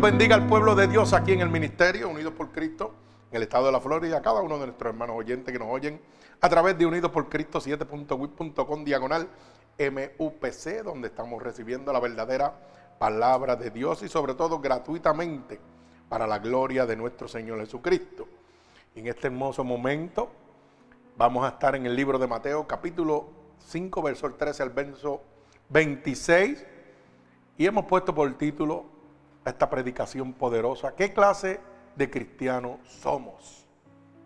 Bendiga al pueblo de Dios aquí en el ministerio, Unidos por Cristo, en el estado de la Florida, a cada uno de nuestros hermanos oyentes que nos oyen a través de Unidos por Cristo 7.wit.com diagonal MUPC, donde estamos recibiendo la verdadera palabra de Dios y sobre todo gratuitamente para la gloria de nuestro Señor Jesucristo. En este hermoso momento vamos a estar en el libro de Mateo capítulo 5, verso 13 al verso 26 y hemos puesto por título esta predicación poderosa. ¿Qué clase de cristiano somos?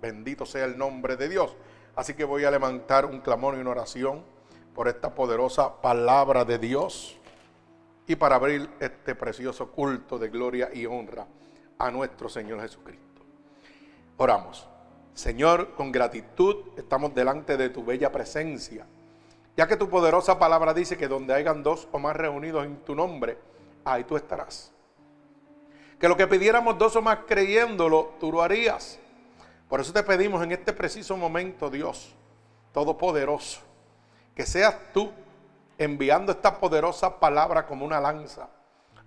Bendito sea el nombre de Dios. Así que voy a levantar un clamor y una oración por esta poderosa palabra de Dios y para abrir este precioso culto de gloria y honra a nuestro Señor Jesucristo. Oramos. Señor, con gratitud estamos delante de tu bella presencia, ya que tu poderosa palabra dice que donde hayan dos o más reunidos en tu nombre, ahí tú estarás que lo que pidiéramos dos o más creyéndolo, tú lo harías. Por eso te pedimos en este preciso momento, Dios Todopoderoso, que seas tú enviando esta poderosa palabra como una lanza,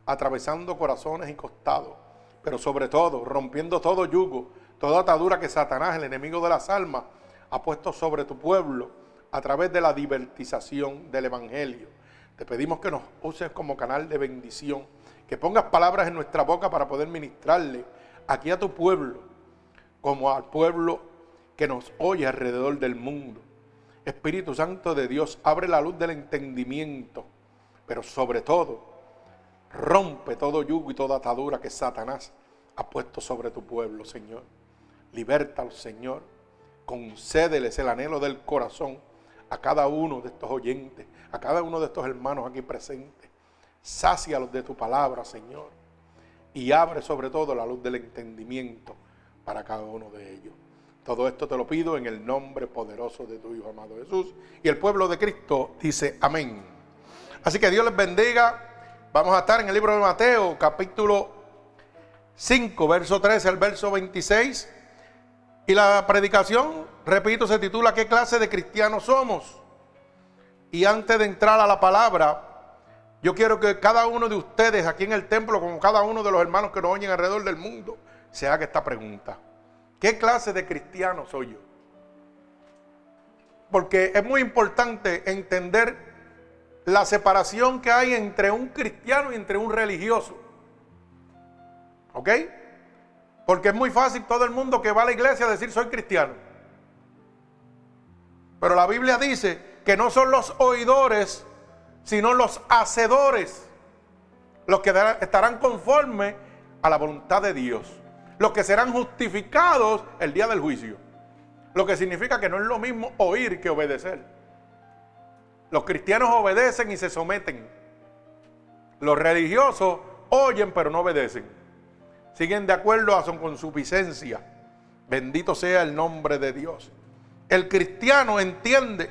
atravesando corazones y costados, pero sobre todo rompiendo todo yugo, toda atadura que Satanás, el enemigo de las almas, ha puesto sobre tu pueblo a través de la divertización del Evangelio. Te pedimos que nos uses como canal de bendición que pongas palabras en nuestra boca para poder ministrarle aquí a tu pueblo, como al pueblo que nos oye alrededor del mundo. Espíritu Santo de Dios, abre la luz del entendimiento, pero sobre todo, rompe todo yugo y toda atadura que Satanás ha puesto sobre tu pueblo, Señor. Libértalo, Señor. Concédeles el anhelo del corazón a cada uno de estos oyentes, a cada uno de estos hermanos aquí presentes. Sácialos de tu palabra, Señor. Y abre sobre todo la luz del entendimiento para cada uno de ellos. Todo esto te lo pido en el nombre poderoso de tu Hijo amado Jesús. Y el pueblo de Cristo dice amén. Así que Dios les bendiga. Vamos a estar en el libro de Mateo, capítulo 5, verso 13 al verso 26. Y la predicación, repito, se titula ¿Qué clase de cristianos somos? Y antes de entrar a la palabra, yo quiero que cada uno de ustedes aquí en el templo, como cada uno de los hermanos que nos oyen alrededor del mundo, se haga esta pregunta. ¿Qué clase de cristiano soy yo? Porque es muy importante entender la separación que hay entre un cristiano y entre un religioso. ¿Ok? Porque es muy fácil todo el mundo que va a la iglesia decir soy cristiano. Pero la Biblia dice que no son los oidores sino los hacedores, los que estarán conformes a la voluntad de Dios, los que serán justificados el día del juicio. Lo que significa que no es lo mismo oír que obedecer. Los cristianos obedecen y se someten. Los religiosos oyen pero no obedecen. Siguen de acuerdo a su consuficiencia. Bendito sea el nombre de Dios. El cristiano entiende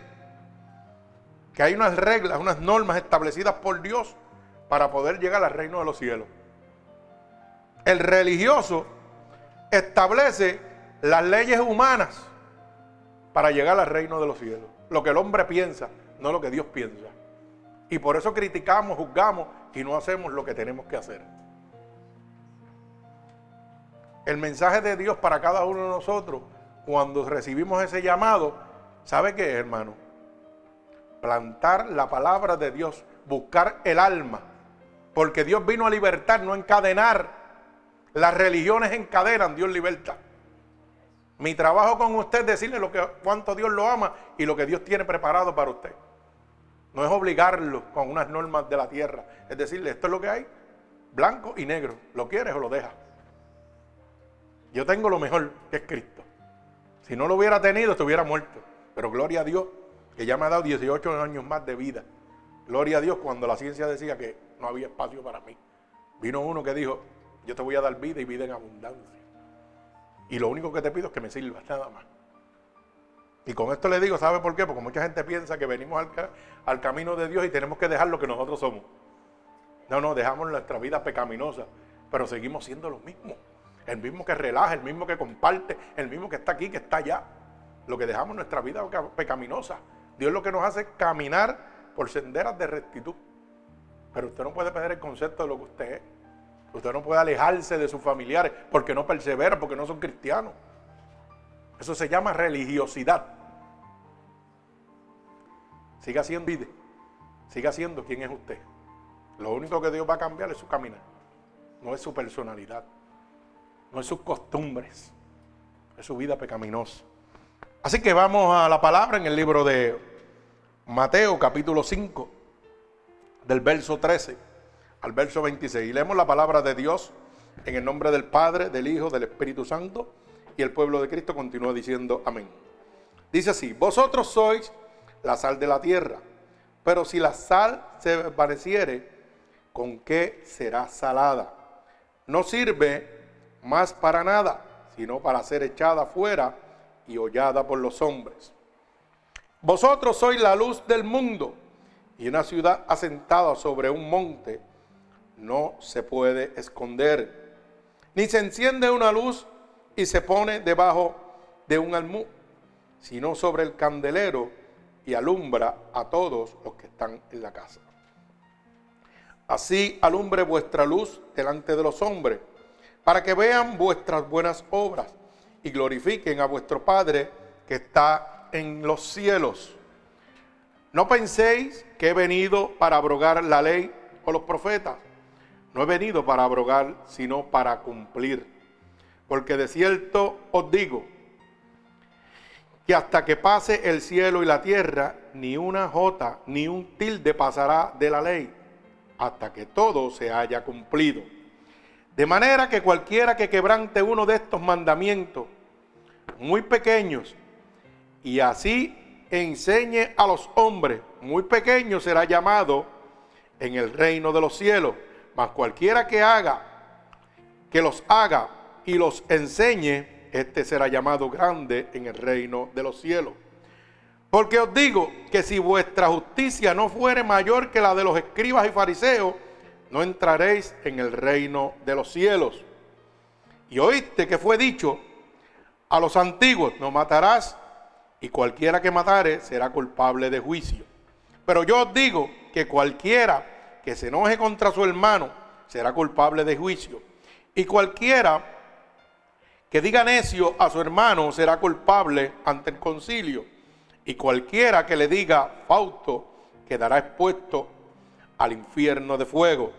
que hay unas reglas, unas normas establecidas por Dios para poder llegar al reino de los cielos. El religioso establece las leyes humanas para llegar al reino de los cielos. Lo que el hombre piensa, no lo que Dios piensa. Y por eso criticamos, juzgamos y no hacemos lo que tenemos que hacer. El mensaje de Dios para cada uno de nosotros, cuando recibimos ese llamado, ¿sabe qué, hermano? Plantar la palabra de Dios, buscar el alma, porque Dios vino a libertar, no encadenar. Las religiones encadenan, Dios liberta. Mi trabajo con usted es decirle lo que, cuánto Dios lo ama y lo que Dios tiene preparado para usted. No es obligarlo con unas normas de la tierra. Es decirle, esto es lo que hay, blanco y negro. ¿Lo quieres o lo dejas? Yo tengo lo mejor, que es Cristo. Si no lo hubiera tenido, estuviera muerto. Pero gloria a Dios que ya me ha dado 18 años más de vida. Gloria a Dios cuando la ciencia decía que no había espacio para mí. Vino uno que dijo, Yo te voy a dar vida y vida en abundancia. Y lo único que te pido es que me sirvas, nada más. Y con esto le digo, ¿sabe por qué? Porque mucha gente piensa que venimos al, al camino de Dios y tenemos que dejar lo que nosotros somos. No, no, dejamos nuestra vida pecaminosa, pero seguimos siendo los mismos. El mismo que relaja, el mismo que comparte, el mismo que está aquí, que está allá. Lo que dejamos nuestra vida pecaminosa. Dios lo que nos hace es caminar por senderas de rectitud. Pero usted no puede perder el concepto de lo que usted es. Usted no puede alejarse de sus familiares porque no persevera, porque no son cristianos. Eso se llama religiosidad. Siga siendo vida. Siga siendo quien es usted. Lo único que Dios va a cambiar es su caminar. No es su personalidad. No es sus costumbres. Es su vida pecaminosa. Así que vamos a la palabra en el libro de Mateo capítulo 5, del verso 13 al verso 26. Y leemos la palabra de Dios en el nombre del Padre, del Hijo, del Espíritu Santo. Y el pueblo de Cristo continúa diciendo amén. Dice así, vosotros sois la sal de la tierra, pero si la sal se pareciere, ¿con qué será salada? No sirve más para nada, sino para ser echada fuera y hollada por los hombres. Vosotros sois la luz del mundo y una ciudad asentada sobre un monte no se puede esconder. Ni se enciende una luz y se pone debajo de un almú, sino sobre el candelero y alumbra a todos los que están en la casa. Así alumbre vuestra luz delante de los hombres, para que vean vuestras buenas obras y glorifiquen a vuestro Padre que está en los cielos. No penséis que he venido para abrogar la ley o los profetas. No he venido para abrogar, sino para cumplir. Porque de cierto os digo que hasta que pase el cielo y la tierra, ni una jota ni un tilde pasará de la ley, hasta que todo se haya cumplido. De manera que cualquiera que quebrante uno de estos mandamientos, muy pequeños, y así enseñe a los hombres, muy pequeños será llamado en el reino de los cielos. Mas cualquiera que haga, que los haga y los enseñe, este será llamado grande en el reino de los cielos. Porque os digo que si vuestra justicia no fuere mayor que la de los escribas y fariseos, no entraréis en el reino de los cielos. Y oíste que fue dicho a los antiguos, no matarás, y cualquiera que matare será culpable de juicio. Pero yo os digo que cualquiera que se enoje contra su hermano será culpable de juicio. Y cualquiera que diga necio a su hermano será culpable ante el concilio. Y cualquiera que le diga fausto quedará expuesto al infierno de fuego.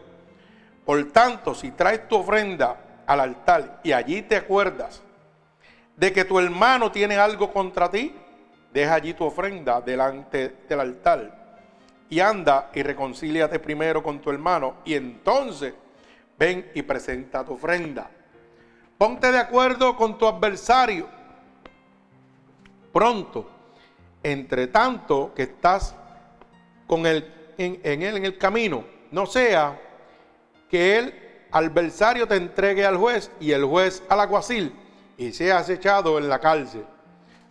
Por tanto, si traes tu ofrenda al altar y allí te acuerdas de que tu hermano tiene algo contra ti, deja allí tu ofrenda delante del altar y anda y reconcíliate primero con tu hermano y entonces ven y presenta tu ofrenda. Ponte de acuerdo con tu adversario pronto, entre tanto que estás con él, en, él en el camino, no sea que el adversario te entregue al juez y el juez al aguacil y seas echado en la cárcel.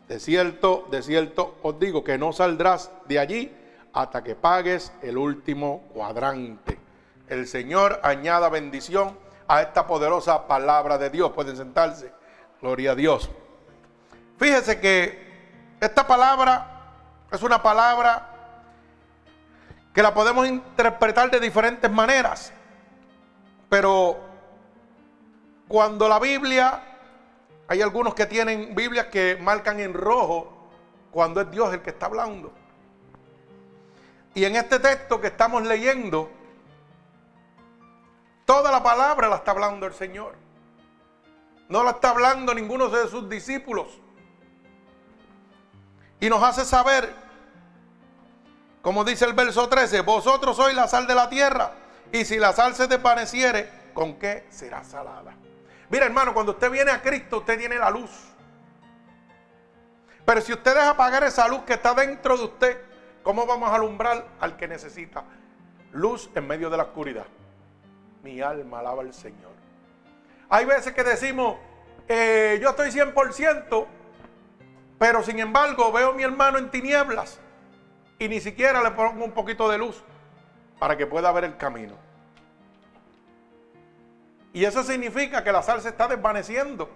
De cierto, de cierto os digo que no saldrás de allí hasta que pagues el último cuadrante. El Señor añada bendición a esta poderosa palabra de Dios. Pueden sentarse. Gloria a Dios. Fíjese que esta palabra es una palabra que la podemos interpretar de diferentes maneras. Pero cuando la Biblia, hay algunos que tienen Biblias que marcan en rojo cuando es Dios el que está hablando. Y en este texto que estamos leyendo, toda la palabra la está hablando el Señor. No la está hablando ninguno de sus discípulos. Y nos hace saber, como dice el verso 13, vosotros sois la sal de la tierra. Y si la sal se desvaneciere, ¿con qué será salada? Mira hermano, cuando usted viene a Cristo, usted tiene la luz. Pero si usted deja apagar esa luz que está dentro de usted, ¿Cómo vamos a alumbrar al que necesita luz en medio de la oscuridad? Mi alma alaba al Señor. Hay veces que decimos, eh, yo estoy 100%, pero sin embargo veo a mi hermano en tinieblas y ni siquiera le pongo un poquito de luz para que pueda ver el camino. Y eso significa que la sal se está desvaneciendo.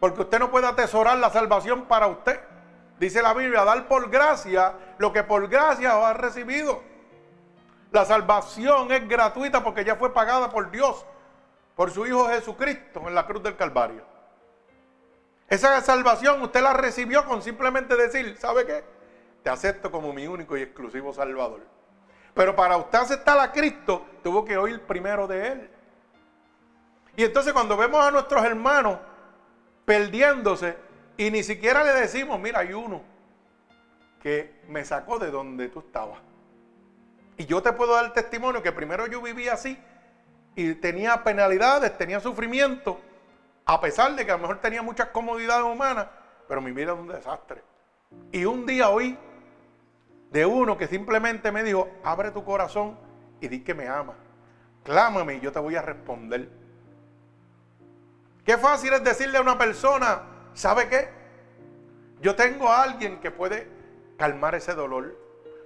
Porque usted no puede atesorar la salvación para usted. Dice la Biblia, dar por gracia lo que por gracia ha recibido. La salvación es gratuita porque ya fue pagada por Dios, por su Hijo Jesucristo en la cruz del Calvario. Esa salvación usted la recibió con simplemente decir, ¿sabe qué? Te acepto como mi único y exclusivo Salvador. Pero para usted aceptar a Cristo, tuvo que oír primero de Él. Y entonces cuando vemos a nuestros hermanos perdiéndose y ni siquiera le decimos, mira, hay uno que me sacó de donde tú estabas. Y yo te puedo dar testimonio que primero yo vivía así y tenía penalidades, tenía sufrimiento, a pesar de que a lo mejor tenía muchas comodidades humanas, pero mi vida era un desastre. Y un día oí de uno que simplemente me dijo, abre tu corazón y di que me ama. Clámame y yo te voy a responder. Qué fácil es decirle a una persona, ¿sabe qué? Yo tengo a alguien que puede calmar ese dolor.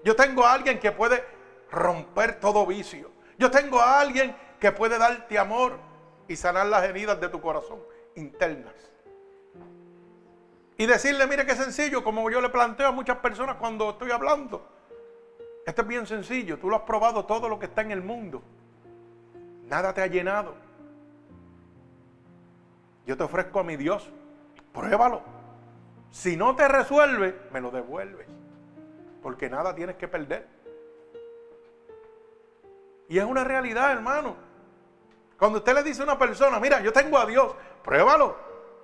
Yo tengo a alguien que puede romper todo vicio. Yo tengo a alguien que puede darte amor y sanar las heridas de tu corazón internas. Y decirle, mire qué sencillo, como yo le planteo a muchas personas cuando estoy hablando. Esto es bien sencillo, tú lo has probado todo lo que está en el mundo. Nada te ha llenado. Yo te ofrezco a mi Dios, pruébalo. Si no te resuelve, me lo devuelves. Porque nada tienes que perder. Y es una realidad, hermano. Cuando usted le dice a una persona, mira, yo tengo a Dios, pruébalo.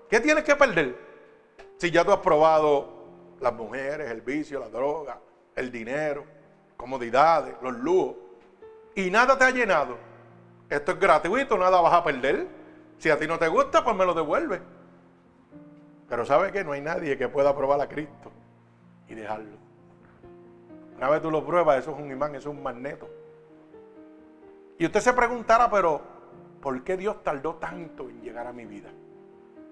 ¿Qué tienes que perder? Si ya tú has probado las mujeres, el vicio, la droga, el dinero, comodidades, los lujos, y nada te ha llenado. Esto es gratuito, nada vas a perder. Si a ti no te gusta, pues me lo devuelve. Pero sabe que no hay nadie que pueda probar a Cristo y dejarlo. Una vez tú lo pruebas, eso es un imán, eso es un magneto. Y usted se preguntará, pero ¿por qué Dios tardó tanto en llegar a mi vida?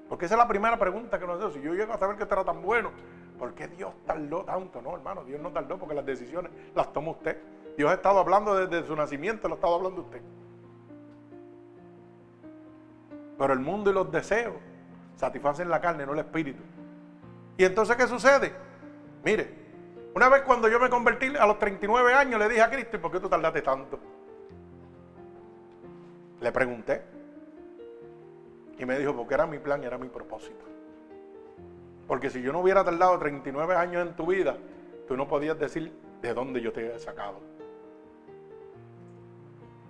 Porque esa es la primera pregunta que nos hace. Si yo llego a saber que esto era tan bueno, ¿por qué Dios tardó tanto? No, hermano, Dios no tardó porque las decisiones las toma usted. Dios ha estado hablando desde su nacimiento, lo ha estado hablando usted. Pero el mundo y los deseos satisfacen la carne, no el espíritu. ¿Y entonces qué sucede? Mire, una vez cuando yo me convertí a los 39 años, le dije a Cristo, ¿y por qué tú tardaste tanto? Le pregunté. Y me dijo, porque era mi plan y era mi propósito. Porque si yo no hubiera tardado 39 años en tu vida, tú no podías decir de dónde yo te he sacado.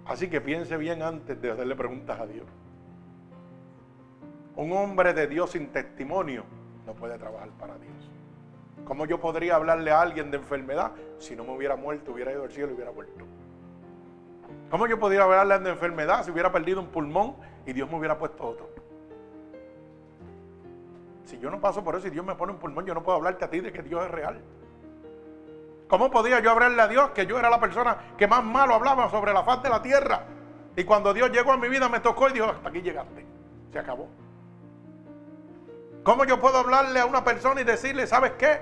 Así que piense bien antes de hacerle preguntas a Dios. Un hombre de Dios sin testimonio no puede trabajar para Dios. ¿Cómo yo podría hablarle a alguien de enfermedad si no me hubiera muerto, hubiera ido al cielo y hubiera vuelto? ¿Cómo yo podría hablarle de enfermedad si hubiera perdido un pulmón y Dios me hubiera puesto otro? Si yo no paso por eso y Dios me pone un pulmón, yo no puedo hablarte a ti de que Dios es real. ¿Cómo podía yo hablarle a Dios que yo era la persona que más malo hablaba sobre la faz de la tierra? Y cuando Dios llegó a mi vida me tocó y dijo, hasta aquí llegaste. Se acabó. ¿Cómo yo puedo hablarle a una persona y decirle, ¿sabes qué?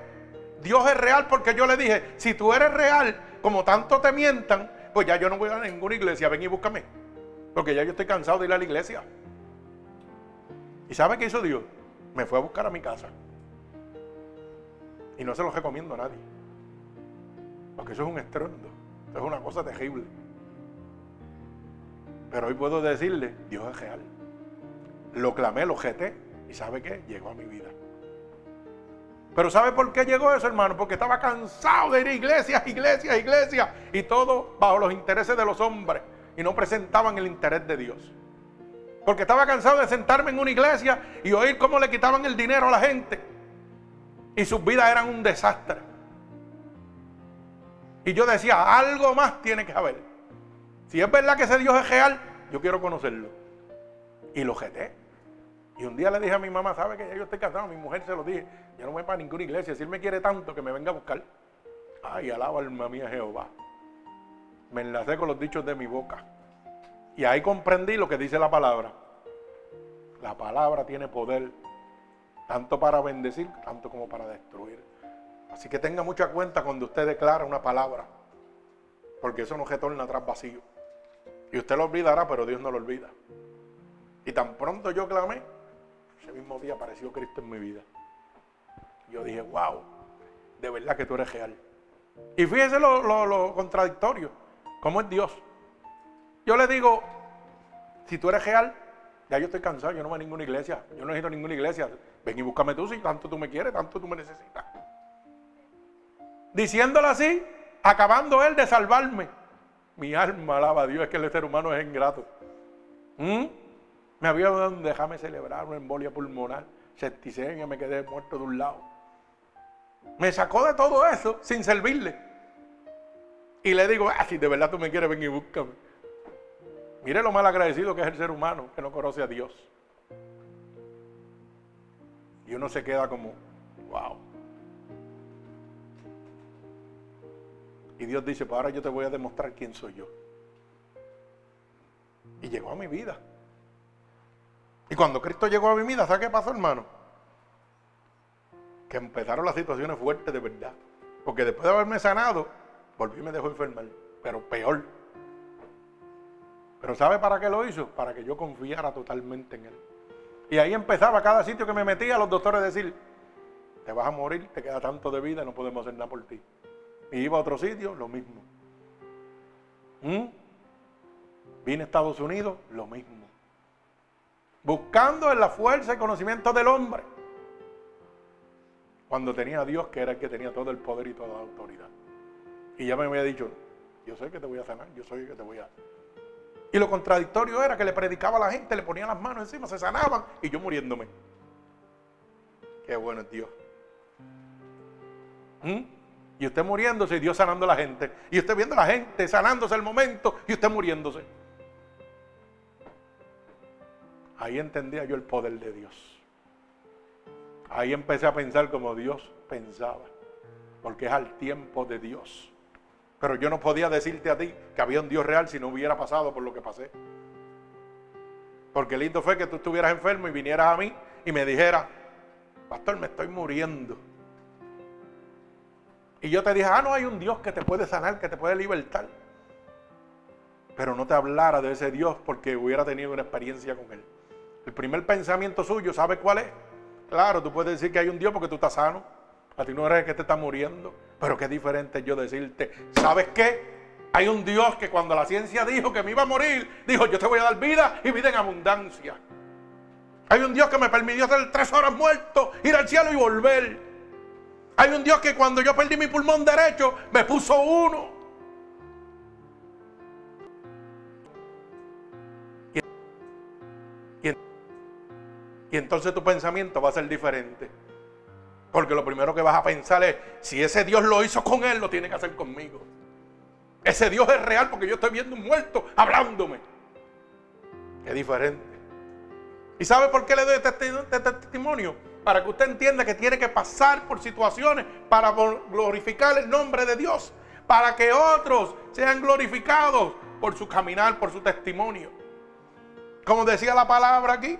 Dios es real porque yo le dije, si tú eres real, como tanto te mientan, pues ya yo no voy a ninguna iglesia, ven y búscame. Porque ya yo estoy cansado de ir a la iglesia. ¿Y sabe qué hizo Dios? Me fue a buscar a mi casa. Y no se lo recomiendo a nadie. Porque eso es un estruendo. Eso es una cosa terrible. Pero hoy puedo decirle, Dios es real. Lo clamé, lo jeté ¿Y sabe qué? Llegó a mi vida. Pero ¿sabe por qué llegó eso, hermano? Porque estaba cansado de ir a iglesias, iglesias, iglesias. Y todo bajo los intereses de los hombres. Y no presentaban el interés de Dios. Porque estaba cansado de sentarme en una iglesia y oír cómo le quitaban el dinero a la gente. Y sus vidas eran un desastre. Y yo decía, algo más tiene que haber. Si es verdad que ese Dios es real, yo quiero conocerlo. Y lo jeté. Y un día le dije a mi mamá, ¿sabe que ya yo estoy casado? Mi mujer se lo dije, yo no voy para ninguna iglesia. Si él me quiere tanto, que me venga a buscar. Ay, alaba alma mía Jehová. Me enlacé con los dichos de mi boca. Y ahí comprendí lo que dice la palabra. La palabra tiene poder, tanto para bendecir, tanto como para destruir. Así que tenga mucha cuenta cuando usted declara una palabra, porque eso no retorna atrás vacío. Y usted lo olvidará, pero Dios no lo olvida. Y tan pronto yo clamé, ese mismo día apareció Cristo en mi vida. Yo dije, wow, de verdad que tú eres real. Y fíjese lo, contradictorio, cómo es Dios. Yo le digo, si tú eres real, ya yo estoy cansado, yo no voy a ninguna iglesia, yo no necesito ninguna iglesia. Ven y búscame tú si tanto tú me quieres, tanto tú me necesitas. Diciéndolo así, acabando él de salvarme. Mi alma alaba a Dios, es que el ser humano es ingrato. ¿Mm? Me había dado déjame celebrar una embolia pulmonar, septicemia, me quedé muerto de un lado. Me sacó de todo eso sin servirle. Y le digo, ah, si de verdad tú me quieres, ven y búscame. Mire lo mal agradecido que es el ser humano que no conoce a Dios. Y uno se queda como, wow. Y Dios dice, pues ahora yo te voy a demostrar quién soy yo. Y llegó a mi vida. Y cuando Cristo llegó a mi vida, ¿sabe qué pasó, hermano? Que empezaron las situaciones fuertes de verdad. Porque después de haberme sanado, volví y me dejó enfermar. Pero peor. Pero ¿sabe para qué lo hizo? Para que yo confiara totalmente en Él. Y ahí empezaba cada sitio que me metía los doctores a decir, te vas a morir, te queda tanto de vida, no podemos hacer nada por ti. Y iba a otro sitio, lo mismo. ¿Mm? Vine a Estados Unidos, lo mismo. Buscando en la fuerza y conocimiento del hombre. Cuando tenía a Dios, que era el que tenía todo el poder y toda la autoridad. Y ya me había dicho, yo soy el que te voy a sanar, yo soy el que te voy a... Y lo contradictorio era que le predicaba a la gente, le ponía las manos encima, se sanaban y yo muriéndome. Qué bueno es Dios. ¿Mm? Y usted muriéndose y Dios sanando a la gente. Y usted viendo a la gente sanándose el momento y usted muriéndose. Ahí entendía yo el poder de Dios. Ahí empecé a pensar como Dios pensaba. Porque es al tiempo de Dios. Pero yo no podía decirte a ti que había un Dios real si no hubiera pasado por lo que pasé. Porque lindo fue que tú estuvieras enfermo y vinieras a mí y me dijeras, pastor, me estoy muriendo. Y yo te dije, ah, no hay un Dios que te puede sanar, que te puede libertar. Pero no te hablara de ese Dios porque hubiera tenido una experiencia con Él. El primer pensamiento suyo, ¿sabe cuál es? Claro, tú puedes decir que hay un Dios porque tú estás sano. A ti no eres el que te está muriendo. Pero qué diferente yo decirte, ¿sabes qué? Hay un Dios que cuando la ciencia dijo que me iba a morir, dijo, yo te voy a dar vida y vida en abundancia. Hay un Dios que me permitió hacer tres horas muerto, ir al cielo y volver. Hay un Dios que cuando yo perdí mi pulmón derecho, me puso uno. Y, entonces tu pensamiento va a ser diferente. Porque lo primero que vas a pensar es, si ese Dios lo hizo con él, lo tiene que hacer conmigo. Ese Dios es real porque yo estoy viendo un muerto hablándome. Qué diferente. ¿Y sabe por qué le doy este, este testimonio? para que usted entienda que tiene que pasar por situaciones para glorificar el nombre de Dios, para que otros sean glorificados por su caminar, por su testimonio. Como decía la palabra aquí,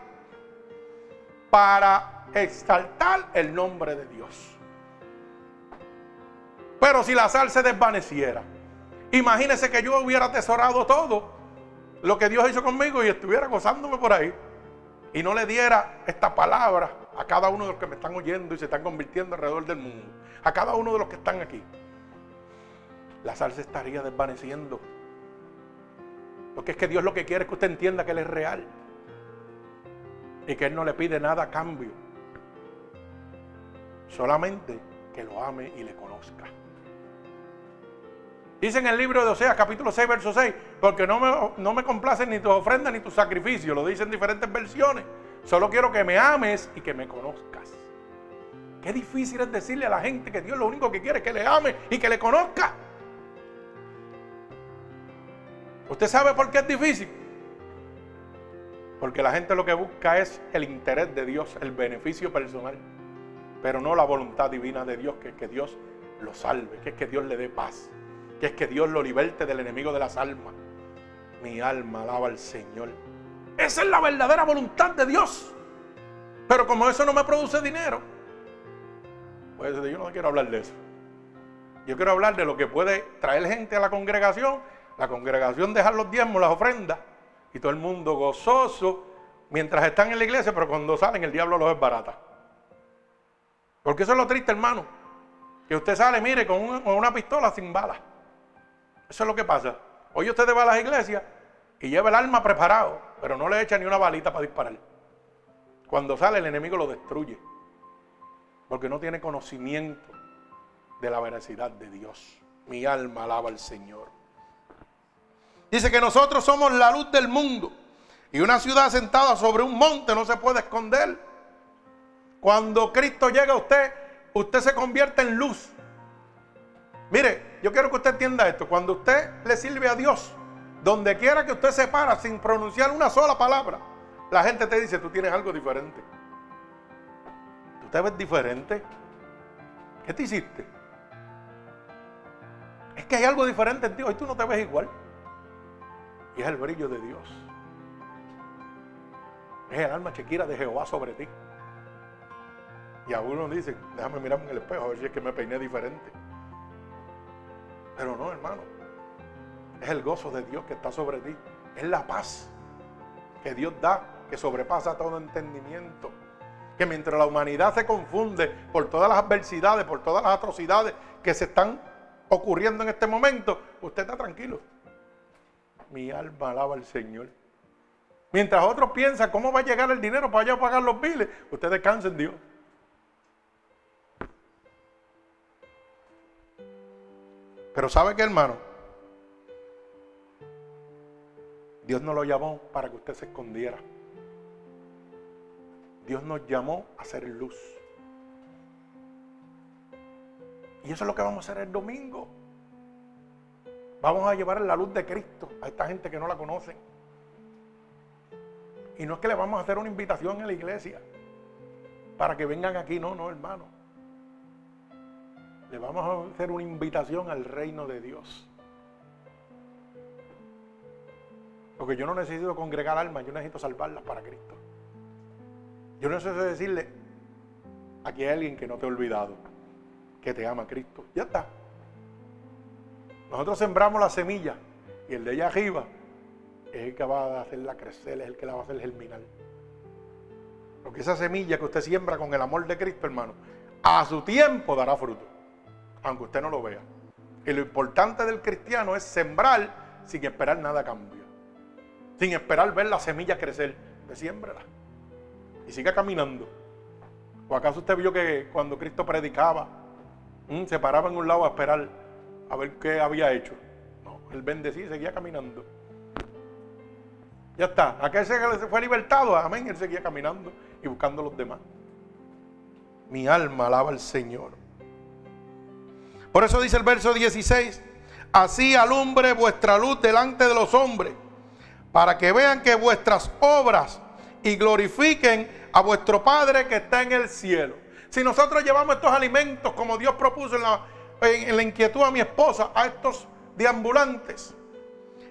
para exaltar el nombre de Dios. Pero si la sal se desvaneciera, imagínese que yo hubiera atesorado todo lo que Dios hizo conmigo y estuviera gozándome por ahí y no le diera esta palabra a cada uno de los que me están oyendo y se están convirtiendo alrededor del mundo, a cada uno de los que están aquí, la sal se estaría desvaneciendo. Porque es que Dios lo que quiere es que usted entienda que Él es real y que Él no le pide nada a cambio, solamente que lo ame y le conozca. Dice en el libro de Oseas, capítulo 6, verso 6, porque no me, no me complacen ni tus ofrendas ni tus sacrificios, lo dicen en diferentes versiones. Solo quiero que me ames y que me conozcas. Qué difícil es decirle a la gente que Dios lo único que quiere es que le ame y que le conozca. ¿Usted sabe por qué es difícil? Porque la gente lo que busca es el interés de Dios, el beneficio personal, pero no la voluntad divina de Dios, que es que Dios lo salve, que es que Dios le dé paz que es que Dios lo liberte del enemigo de las almas. Mi alma alaba al Señor. Esa es la verdadera voluntad de Dios. Pero como eso no me produce dinero, pues yo no quiero hablar de eso. Yo quiero hablar de lo que puede traer gente a la congregación, la congregación dejar los diezmos, las ofrendas, y todo el mundo gozoso mientras están en la iglesia, pero cuando salen el diablo los barata. Porque eso es lo triste, hermano. Que usted sale, mire, con, una pistola sin balas. Eso es lo que pasa. Hoy usted va a las iglesias y lleva el arma preparado, pero no le echa ni una balita para disparar. Cuando sale el enemigo lo destruye. Porque no tiene conocimiento de la veracidad de Dios. Mi alma alaba al Señor. Dice que nosotros somos la luz del mundo. Y una ciudad sentada sobre un monte no se puede esconder. Cuando Cristo llega a usted, usted se convierte en luz. Mire, yo quiero que usted entienda esto. Cuando usted le sirve a Dios, donde quiera que usted se para sin pronunciar una sola palabra, la gente te dice, tú tienes algo diferente. ¿Tú te ves diferente? ¿Qué te hiciste? Es que hay algo diferente en ti. Hoy tú no te ves igual. Y es el brillo de Dios. Es el alma chequira de Jehová sobre ti. Y a uno dice, déjame mirarme en el espejo a ver si es que me peiné diferente. Pero no, hermano. Es el gozo de Dios que está sobre ti. Es la paz que Dios da, que sobrepasa todo entendimiento. Que mientras la humanidad se confunde por todas las adversidades, por todas las atrocidades que se están ocurriendo en este momento, usted está tranquilo. Mi alma alaba al Señor. Mientras otros piensan cómo va a llegar el dinero para allá pagar los biles, usted descansa en Dios. Pero ¿sabe qué, hermano? Dios no lo llamó para que usted se escondiera. Dios nos llamó a ser luz. Y eso es lo que vamos a hacer el domingo. Vamos a llevar la luz de Cristo a esta gente que no la conoce. Y no es que le vamos a hacer una invitación en la iglesia para que vengan aquí, no, no, hermano. Le vamos a hacer una invitación al reino de Dios. Porque yo no necesito congregar almas, yo necesito salvarlas para Cristo. Yo necesito decirle, aquí hay alguien que no te ha olvidado, que te ama Cristo. Ya está. Nosotros sembramos la semilla y el de allá arriba es el que va a hacerla crecer, es el que la va a hacer germinar. Porque esa semilla que usted siembra con el amor de Cristo, hermano, a su tiempo dará fruto aunque usted no lo vea. Y lo importante del cristiano es sembrar sin esperar nada a cambio. Sin esperar ver la semilla crecer. Siémbrala. Y siga caminando. ¿O acaso usted vio que cuando Cristo predicaba, mm, se paraba en un lado a esperar a ver qué había hecho? No, él bendecía y seguía caminando. Ya está. Aquel se fue libertado, amén. Él seguía caminando y buscando a los demás. Mi alma alaba al Señor. Por eso dice el verso 16, así alumbre vuestra luz delante de los hombres, para que vean que vuestras obras y glorifiquen a vuestro Padre que está en el cielo. Si nosotros llevamos estos alimentos como Dios propuso en la, en la inquietud a mi esposa, a estos deambulantes,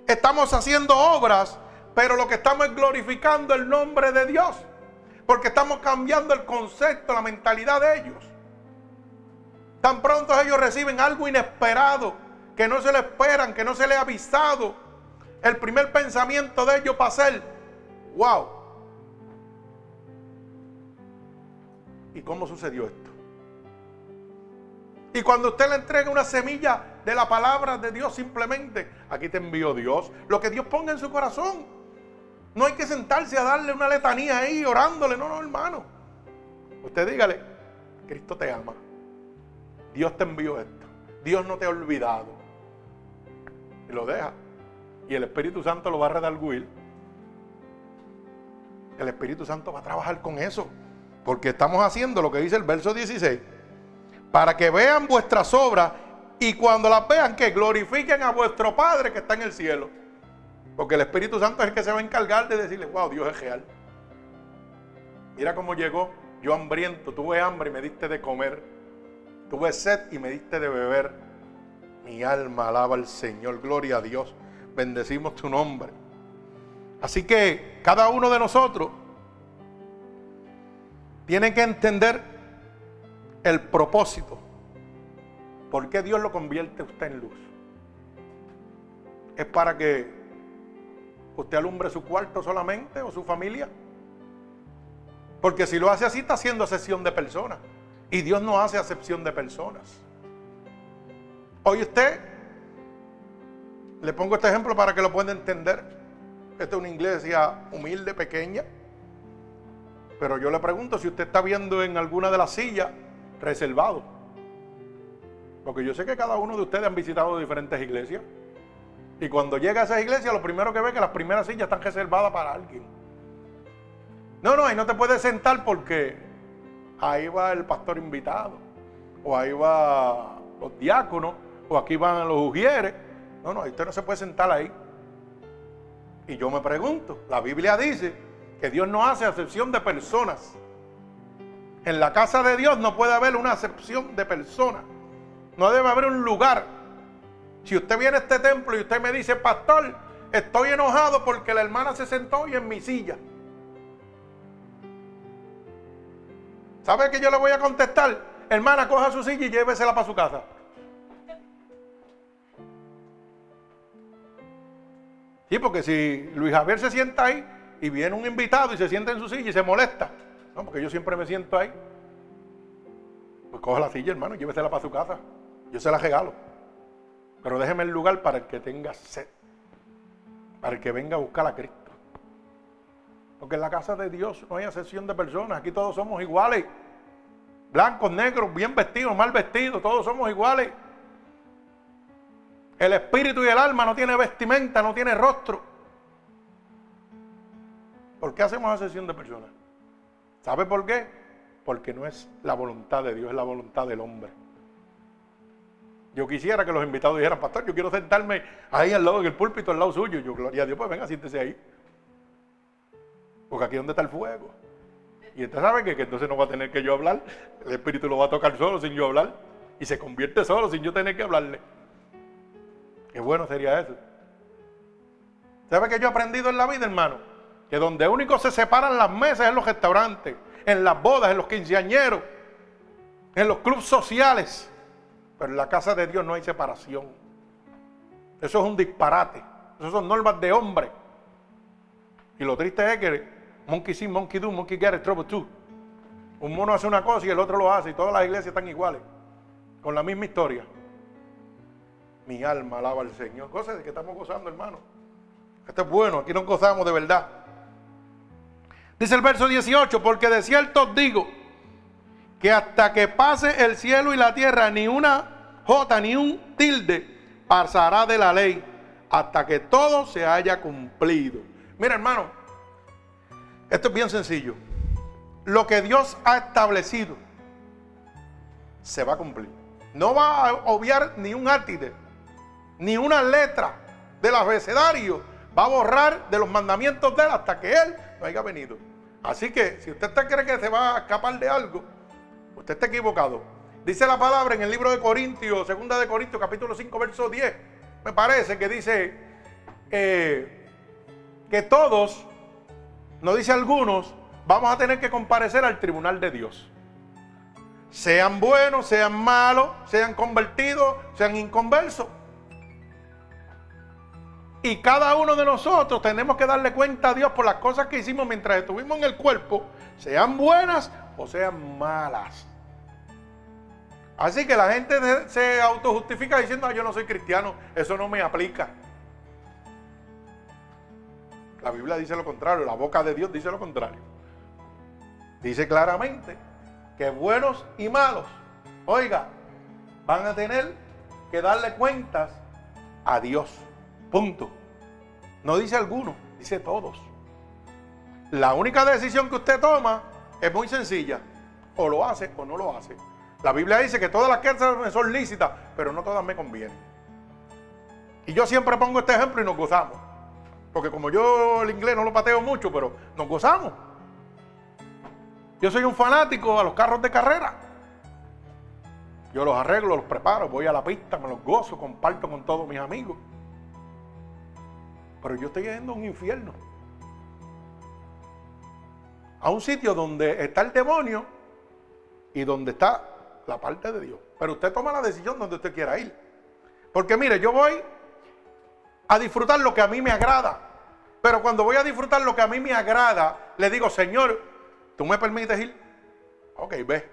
estamos haciendo obras, pero lo que estamos es glorificando el nombre de Dios, porque estamos cambiando el concepto, la mentalidad de ellos. Tan pronto ellos reciben algo inesperado, que no se le esperan, que no se le ha avisado. El primer pensamiento de ellos va a ser, wow. ¿Y cómo sucedió esto? Y cuando usted le entrega una semilla de la palabra de Dios, simplemente, aquí te envió Dios, lo que Dios ponga en su corazón. No hay que sentarse a darle una letanía ahí orándole, no, no, hermano. Usted dígale, Cristo te ama. Dios te envió esto. Dios no te ha olvidado. Y lo deja. Y el Espíritu Santo lo va a redarguir. El Espíritu Santo va a trabajar con eso. Porque estamos haciendo lo que dice el verso 16. Para que vean vuestras obras y cuando las vean que glorifiquen a vuestro Padre que está en el cielo. Porque el Espíritu Santo es el que se va a encargar de decirle, wow, Dios es real. Mira cómo llegó. Yo hambriento, tuve hambre y me diste de comer. Tuve sed y me diste de beber. Mi alma alaba al Señor. Gloria a Dios. Bendecimos tu nombre. Así que cada uno de nosotros tiene que entender el propósito. ¿Por qué Dios lo convierte usted en luz? ¿Es para que usted alumbre su cuarto solamente o su familia? Porque si lo hace así está haciendo excepción de personas. Y Dios no hace acepción de personas. Hoy usted, le pongo este ejemplo para que lo pueda entender. Esta es una iglesia humilde, pequeña. Pero yo le pregunto si usted está viendo en alguna de las sillas reservado. Porque yo sé que cada uno de ustedes han visitado diferentes iglesias. Y cuando llega a esa iglesia, lo primero que ve es que las primeras sillas están reservadas para alguien. No, no, ahí no te puedes sentar porque ahí va el pastor invitado. O ahí va los diáconos. O aquí van los ujieres. No, no, usted no se puede sentar ahí. Y yo me pregunto, la Biblia dice que Dios no hace acepción de personas. En la casa de Dios no puede haber una acepción de personas. No debe haber un lugar. Si usted viene a este templo y usted me dice, pastor, estoy enojado porque la hermana se sentó hoy en mi silla. ¿Sabe que yo le voy a contestar? Hermana, coja su silla y llévesela para su casa. Sí, porque si Luis Javier se sienta ahí y viene un invitado y se sienta en su silla y se molesta, no, porque yo siempre me siento ahí, pues coja la silla, hermano, llévesela para su casa. Yo se la regalo. Pero déjeme el lugar para el que tenga sed, para el que venga a buscar a Cristo. Porque en la casa de Dios no hay excepción de personas, aquí todos somos iguales. Blancos, negros, bien vestidos, mal vestidos, todos somos iguales. El espíritu y el alma no tiene vestimenta, no tiene rostro. ¿Por qué hacemos asesión de personas? ¿Sabe por qué? Porque no es la voluntad de Dios, es la voluntad del hombre. Yo quisiera que los invitados dijeran, pastor, yo quiero sentarme ahí al lado del púlpito, al lado suyo. Yo, gloria a Dios, pues venga, siéntese ahí. Porque aquí es donde está el fuego. Y usted sabe que, que entonces no va a tener que yo hablar. El Espíritu lo va a tocar solo sin yo hablar. Y se convierte solo sin yo tener que hablarle. Qué bueno sería eso. ¿Sabe que yo he aprendido en la vida, hermano? Que donde único se separan las mesas es en los restaurantes, en las bodas, en los quinceañeros, en los clubes sociales. Pero en la casa de Dios no hay separación. Eso es un disparate. Eso son normas de hombre. Y lo triste es que monkey see, monkey do, monkey get trouble too. Un mono hace una cosa y el otro lo hace y todas las iglesias están iguales. Con la misma historia. Mi alma alaba al Señor. Cosas de que estamos gozando, hermano. Esto es bueno, aquí nos gozamos de verdad. Dice el verso 18, porque de cierto os digo que hasta que pase el cielo y la tierra, ni una jota ni un tilde pasará de la ley hasta que todo se haya cumplido. Mira, hermano, esto es bien sencillo. Lo que Dios ha establecido se va a cumplir. No va a obviar ni un átide ni una letra del abecedario va a borrar de los mandamientos de él hasta que él no haya venido. Así que si usted cree que se va a escapar de algo, usted está equivocado. Dice la palabra en el libro de Corintios, segunda de Corintios, capítulo 5, verso 10. Me parece que dice eh, que todos, no dice algunos, vamos a tener que comparecer al tribunal de Dios. Sean buenos, sean malos, sean convertidos, sean inconversos. Y cada uno de nosotros tenemos que darle cuenta a Dios por las cosas que hicimos mientras estuvimos en el cuerpo, sean buenas o sean malas. Así que la gente se autojustifica diciendo, ah, yo no soy cristiano, eso no me aplica. La Biblia dice lo contrario, la boca de Dios dice lo contrario. Dice claramente que buenos y malos, oiga, van a tener que darle cuentas a Dios. Punto. No dice alguno, dice todos. La única decisión que usted toma es muy sencilla. O lo hace o no lo hace. La Biblia dice que todas las cosas son lícitas, pero no todas me convienen. Y yo siempre pongo este ejemplo y nos gozamos. Porque como yo el inglés no lo pateo mucho, pero nos gozamos. Yo soy un fanático a los carros de carrera. Yo los arreglo, los preparo, voy a la pista, me los gozo, comparto con todos mis amigos. Pero yo estoy yendo a un infierno. a un sitio donde está el demonio y donde está la parte de Dios. Pero usted toma la decisión donde usted quiera ir. Porque mire, yo voy a disfrutar lo que a mí me agrada. Pero cuando voy a disfrutar lo que a mí me agrada, le digo, Señor, ¿tú me permites ir? Ok, ve.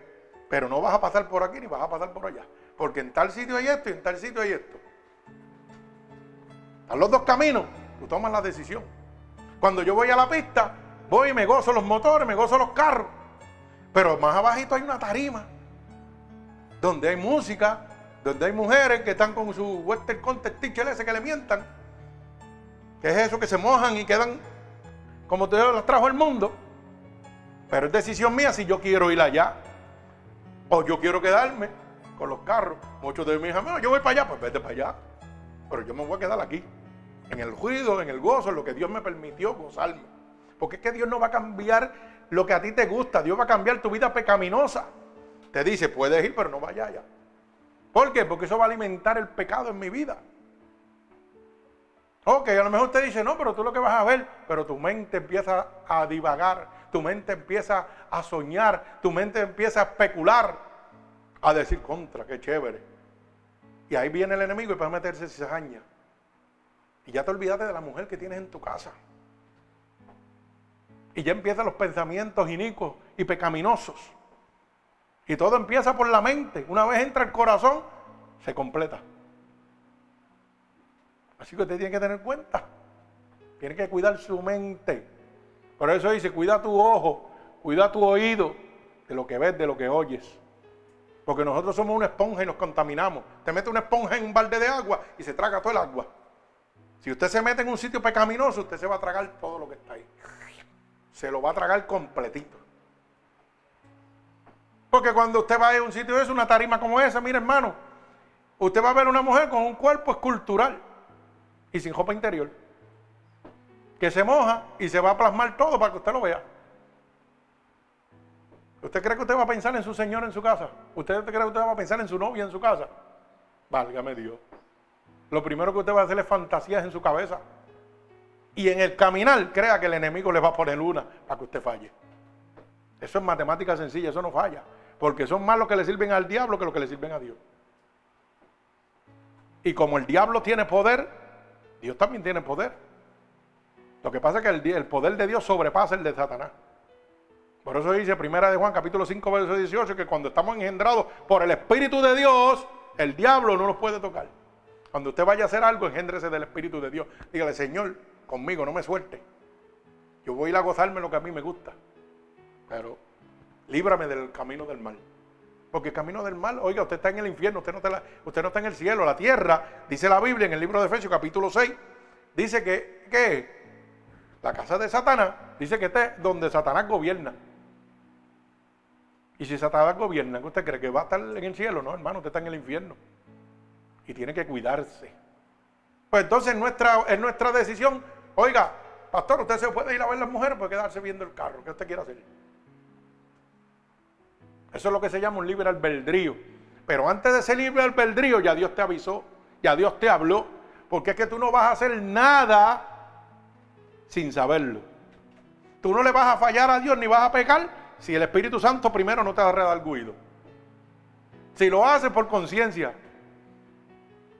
Pero no vas a pasar por aquí ni vas a pasar por allá. Porque en tal sitio hay esto y en tal sitio hay esto. Están los dos caminos. Tú tomas la decisión. Cuando yo voy a la pista, voy y me gozo los motores, me gozo los carros. Pero más abajito hay una tarima. Donde hay música, donde hay mujeres que están con su western context teacher ese que le mientan. Que es eso que se mojan y quedan como te las trajo el mundo. Pero es decisión mía si yo quiero ir allá. O yo quiero quedarme con los carros. Muchos de mis amigos, yo voy para allá, pues vete para allá. Pero yo me voy a quedar aquí. En el ruido, en el gozo, en lo que Dios me permitió gozarme. Porque es que Dios no va a cambiar lo que a ti te gusta. Dios va a cambiar tu vida pecaminosa. Te dice, puedes ir, pero no vaya allá. ¿Por qué? Porque eso va a alimentar el pecado en mi vida. Ok, a lo mejor usted dice, no, pero tú lo que vas a ver, pero tu mente empieza a divagar, tu mente empieza a soñar, tu mente empieza a especular, a decir contra, qué chévere. Y ahí viene el enemigo y puede meterse cizaña. Y ya te olvidaste de la mujer que tienes en tu casa. Y ya empiezan los pensamientos inicuos y pecaminosos. Y todo empieza por la mente. Una vez entra el corazón, se completa. Así que usted tiene que tener cuenta. Tiene que cuidar su mente. Por eso dice, cuida tu ojo, cuida tu oído de lo que ves, de lo que oyes. Porque nosotros somos una esponja y nos contaminamos. Te mete una esponja en un balde de agua y se traga todo el agua. Si usted se mete en un sitio pecaminoso, usted se va a tragar todo lo que está ahí. Se lo va a tragar completito. Porque cuando usted va a un sitio de eso, una tarima como esa, mire hermano, usted va a ver una mujer con un cuerpo escultural y sin ropa interior. Que se moja y se va a plasmar todo para que usted lo vea. ¿Usted cree que usted va a pensar en su señor en su casa? ¿Usted cree que usted va a pensar en su novia en su casa? Válgame Dios. Lo primero que usted va a hacer es fantasías en su cabeza. Y en el caminar, crea que el enemigo le va a poner una para que usted falle. Eso es matemática sencilla, eso no falla. Porque son más los que le sirven al diablo que los que le sirven a Dios. Y como el diablo tiene poder, Dios también tiene poder. Lo que pasa es que el, poder de Dios sobrepasa el de Satanás. Por eso dice Primera de Juan capítulo 5 verso 18 que cuando estamos engendrados por el Espíritu de Dios, el diablo no nos puede tocar. Cuando usted vaya a hacer algo, engéndrese del Espíritu de Dios. Dígale, Señor, conmigo, no me suelte. Yo voy a gozarme lo que a mí me gusta. Pero líbrame del camino del mal. Porque el camino del mal, oiga, usted está en el infierno, usted no está, usted no está en el cielo, la tierra, dice la Biblia en el libro de Efesios capítulo 6, dice que, ¿qué? La casa de Satanás, dice que está donde Satanás gobierna. Y si Satanás gobierna, ¿usted cree que va a estar en el cielo? No, hermano, usted está en el infierno. Y tiene que cuidarse. Pues entonces nuestra, es nuestra decisión, oiga, pastor, usted se puede ir a ver las mujeres, puede quedarse viendo el carro, ¿qué usted quiere hacer? Eso es lo que se llama un libre albedrío. Pero antes de ser libre albedrío, ya Dios te avisó, ya Dios te habló. Porque es que tú no vas a hacer nada sin saberlo. Tú no le vas a fallar a Dios ni vas a pecar si el Espíritu Santo primero no te ha redarguido. Si lo haces por conciencia,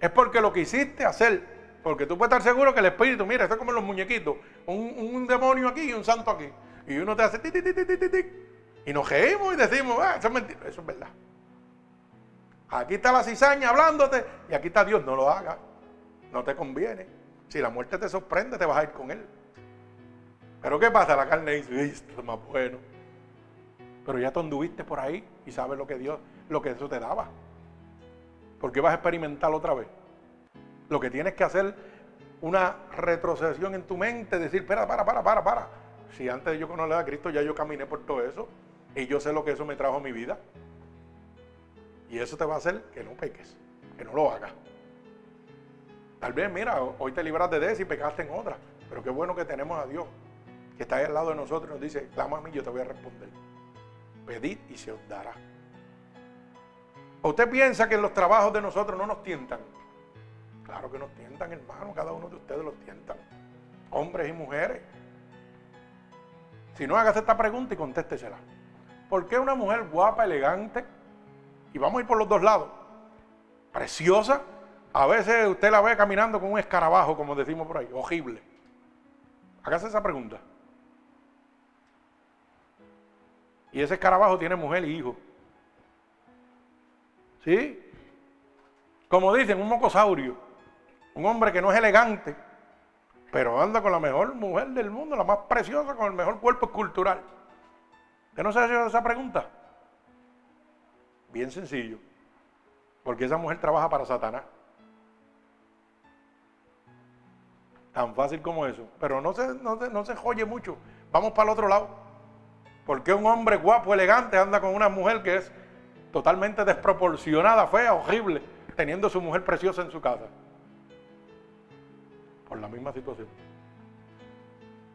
es porque lo que hiciste hacer. Porque tú puedes estar seguro que el Espíritu, mira, esto es como los muñequitos, un, demonio aquí y un santo aquí. Y uno te hace ti, ti, ti, ti, ti, ti, y nos reímos y decimos, ah, eso es mentira. Eso es verdad. Aquí está la cizaña hablándote y aquí está Dios. No lo hagas. No te conviene. Si la muerte te sorprende, te vas a ir con Él. Pero ¿qué pasa? La carne dice, esto es más bueno. Pero ya tú anduviste por ahí y sabes lo que Dios, lo que eso te daba. Porque vas a experimentar otra vez. Lo que tienes que hacer una retrocesión en tu mente, decir, espera, para, para, para, para. Si antes de yo conocer a Cristo ya yo caminé por todo eso, y yo sé lo que eso me trajo a mi vida. Y eso te va a hacer que no peques, que no lo hagas. Tal vez, mira, hoy te libras de eso y pecaste en otra. Pero qué bueno que tenemos a Dios, que está ahí al lado de nosotros y nos dice, clama a mí, yo te voy a responder. Pedid y se os dará. usted piensa que los trabajos de nosotros no nos tientan? Claro que nos tientan, hermano, cada uno de ustedes los tientan. Hombres y mujeres. Si no, hagas esta pregunta y contéstesela. ¿Por qué una mujer guapa, elegante, y vamos a ir por los dos lados, preciosa, a veces usted la ve caminando con un escarabajo, como decimos por ahí, horrible? Hágase esa pregunta. Y ese escarabajo tiene mujer y hijo. ¿Sí? Como dicen, un mocosaurio. Un hombre que no es elegante, pero anda con la mejor mujer del mundo, la más preciosa, con el mejor cuerpo escultural. ¿Usted no se ha hecho esa pregunta? Bien sencillo. Porque esa mujer trabaja para Satanás. Tan fácil como eso. Pero no se, no, no se joye mucho. Vamos para el otro lado. Porque un hombre guapo, elegante, anda con una mujer que es totalmente desproporcionada, fea, horrible, teniendo su mujer preciosa en su casa? Por la misma situación.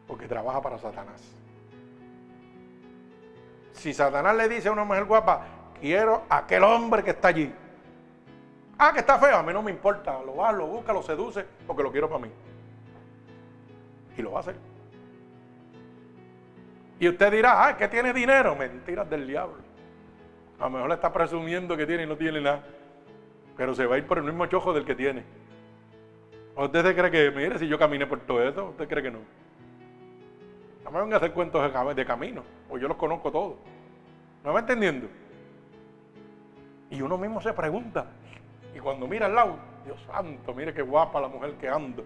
Porque trabaja para Satanás. Si Satanás le dice a una mujer guapa, quiero a aquel hombre que está allí. Ah, que está feo, a mí no me importa. Lo va, lo busca, lo seduce, porque lo quiero para mí. Y lo va a hacer. Y usted dirá, ah, que tiene dinero. Mentiras del diablo. A lo mejor le está presumiendo que tiene y no tiene nada. Pero se va a ir por el mismo chojo del que tiene. ¿O usted se cree que, mire, si yo caminé por todo esto, usted cree que no? No me vengan a hacer cuentos de camino, o yo los conozco todos. ¿No me va entendiendo? Y uno mismo se pregunta, y cuando mira al lado, Dios santo, mire qué guapa la mujer que ando.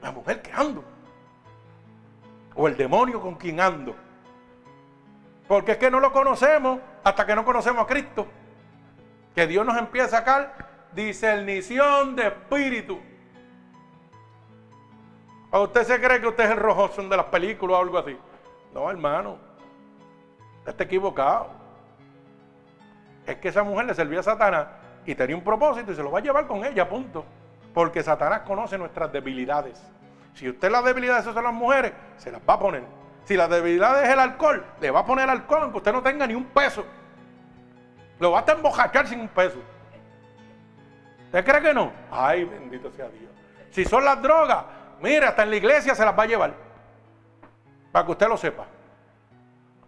La mujer que ando. O el demonio con quien ando. Porque es que no lo conocemos hasta que no conocemos a Cristo. Que Dios nos empieza a sacar discernición de espíritu. ¿O usted se cree que usted es el rojoso de las películas o algo así? No, hermano. Está equivocado. Es que esa mujer le servía a Satanás y tenía un propósito y se lo va a llevar con ella, punto. Porque Satanás conoce nuestras debilidades. Si usted las debilidades son las mujeres, se las va a poner. Si la debilidad es el alcohol, le va a poner alcohol aunque usted no tenga ni un peso. Lo va a embojachar sin un peso. ¿Usted cree que no? Ay, bendito sea Dios. Si son las drogas, mire, hasta en la iglesia se las va a llevar. Para que usted lo sepa.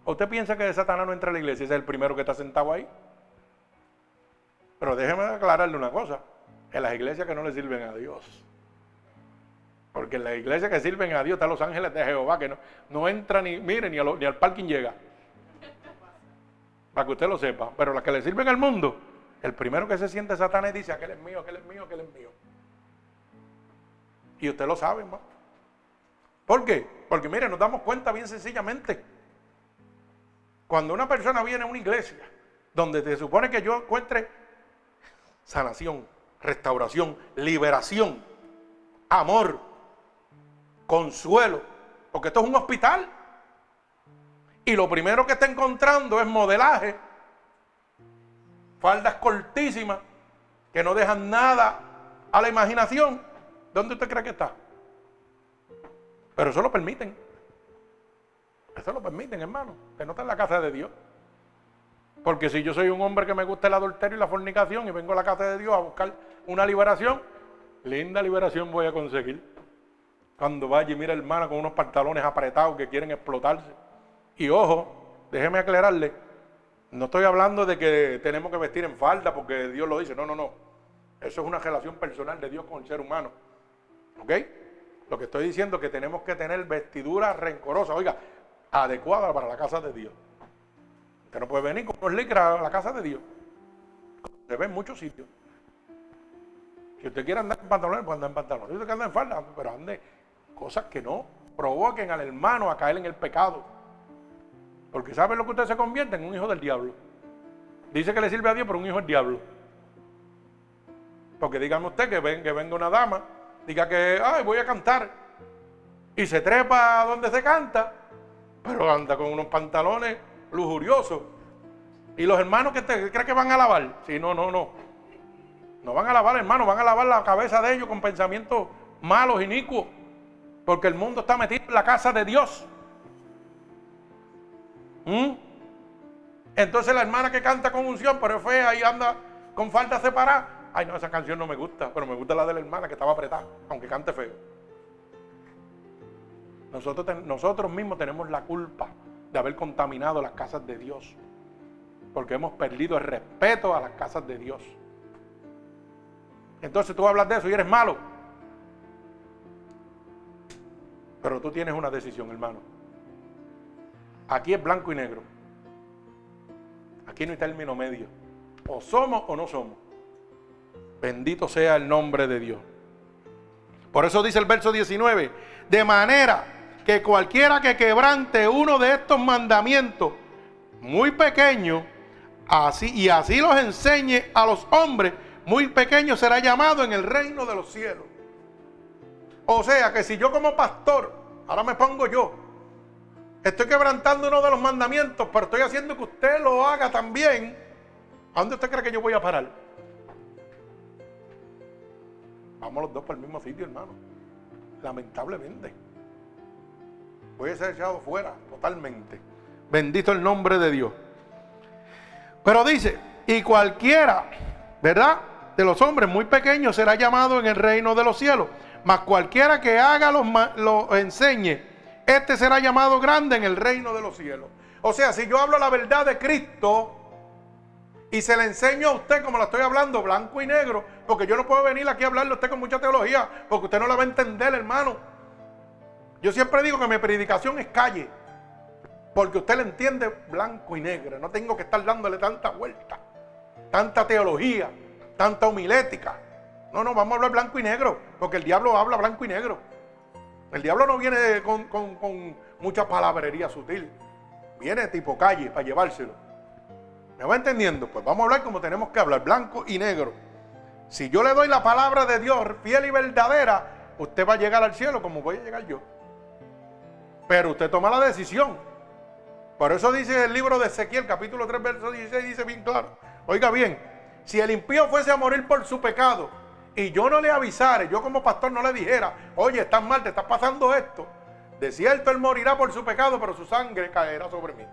usted piensa que Satanás no entra a la iglesia? Ese es el primero que está sentado ahí. Pero déjeme aclararle una cosa. En las iglesias que no le sirven a Dios. Porque en la iglesia que sirven a Dios están los ángeles de Jehová que no, no entra ni, mire, ni, ni al parking llega. Para que usted lo sepa. Pero las que le sirven al mundo, el primero que se siente Satanás dice, aquel es mío, aquel es mío, aquel es mío. Y usted lo sabe, hermano. ¿Por qué? Porque mire, nos damos cuenta bien sencillamente. Cuando una persona viene a una iglesia donde se supone que yo encuentre sanación, restauración, liberación, amor, consuelo, porque esto es un hospital. Y lo primero que está encontrando es modelaje, faldas cortísimas, que no dejan nada a la imaginación. ¿Dónde usted cree que está? Pero eso lo permiten. Eso lo permiten, hermano. Que no está en la casa de Dios. Porque si yo soy un hombre que me gusta el adulterio y la fornicación y vengo a la casa de Dios a buscar una liberación, linda liberación voy a conseguir. Cuando vaya y mira hermana con unos pantalones apretados que quieren explotarse. Y ojo, déjeme aclararle, no estoy hablando de que tenemos que vestir en falda porque Dios lo dice, no, no, no. Eso es una relación personal de Dios con el ser humano. ¿Ok? Lo que estoy diciendo es que tenemos que tener vestidura rencorosa, oiga, adecuada para la casa de Dios. Usted no puede venir con unos licras a la casa de Dios. Se ve en muchos sitios. Si usted quiere andar en pantalones, pues anda en pantalones. Si usted quiere andar en falda, pero ande Cosas que no provoquen al hermano a caer en el pecado. Porque ¿sabe lo que usted se convierte? En un hijo del diablo. Dice que le sirve a Dios, pero un hijo del diablo. Porque dígame usted que, ven, que venga una dama, diga que, ay, voy a cantar. Y se trepa donde se canta, pero anda con unos pantalones lujuriosos. Y los hermanos que te creen que van a lavar. Sí, no, no, no. No van a lavar, hermano, van a lavar la cabeza de ellos con pensamientos malos, inicuos. Porque el mundo está metido en la casa de Dios. ¿Mm? Entonces la hermana que canta con unción, pero es fea y anda con falta separada. Ay, no, esa canción no me gusta, pero me gusta la de la hermana que estaba apretada, aunque cante feo. Nosotros, nosotros mismos tenemos la culpa de haber contaminado las casas de Dios. Porque hemos perdido el respeto a las casas de Dios. Entonces tú hablas de eso y eres malo. Pero tú tienes una decisión, hermano. Aquí es blanco y negro. Aquí no hay término medio. O somos o no somos. Bendito sea el nombre de Dios. Por eso dice el verso 19, de manera que cualquiera que quebrante uno de estos mandamientos muy pequeños, así y así los enseñe a los hombres, muy pequeños será llamado en el reino de los cielos. O sea que si yo como pastor, ahora me pongo yo, estoy quebrantando uno de los mandamientos, pero estoy haciendo que usted lo haga también, ¿a dónde usted cree que yo voy a parar? Vamos los dos para el mismo sitio, hermano. Lamentablemente. Voy a ser echado fuera totalmente. Bendito el nombre de Dios. Pero dice, y cualquiera, ¿verdad? De los hombres muy pequeños será llamado en el reino de los cielos. Mas cualquiera que haga lo, lo enseñe, este será llamado grande en el reino de los cielos. O sea, si yo hablo la verdad de Cristo, y se le enseño a usted como la estoy hablando, blanco y negro, porque yo no puedo venir aquí a hablarle a usted con mucha teología, porque usted no la va a entender, hermano. Yo siempre digo que mi predicación es calle, porque usted le entiende blanco y negro. No tengo que estar dándole tanta vuelta, tanta teología, tanta homilética. No, no, vamos a hablar blanco y negro, porque el diablo habla blanco y negro. El diablo no viene con, con mucha palabrería sutil, viene tipo calle para llevárselo. ¿Me va entendiendo? Pues vamos a hablar como tenemos que hablar, blanco y negro. Si yo le doy la palabra de Dios fiel y verdadera, usted va a llegar al cielo como voy a llegar yo. Pero usted toma la decisión. Por eso dice el libro de Ezequiel, capítulo 3, verso 16, dice bien claro. Oiga bien, si el impío fuese a morir por su pecado y yo no le avisara, yo como pastor no le dijera, oye, estás mal, te está pasando esto, de cierto él morirá por su pecado, pero su sangre caerá sobre mí.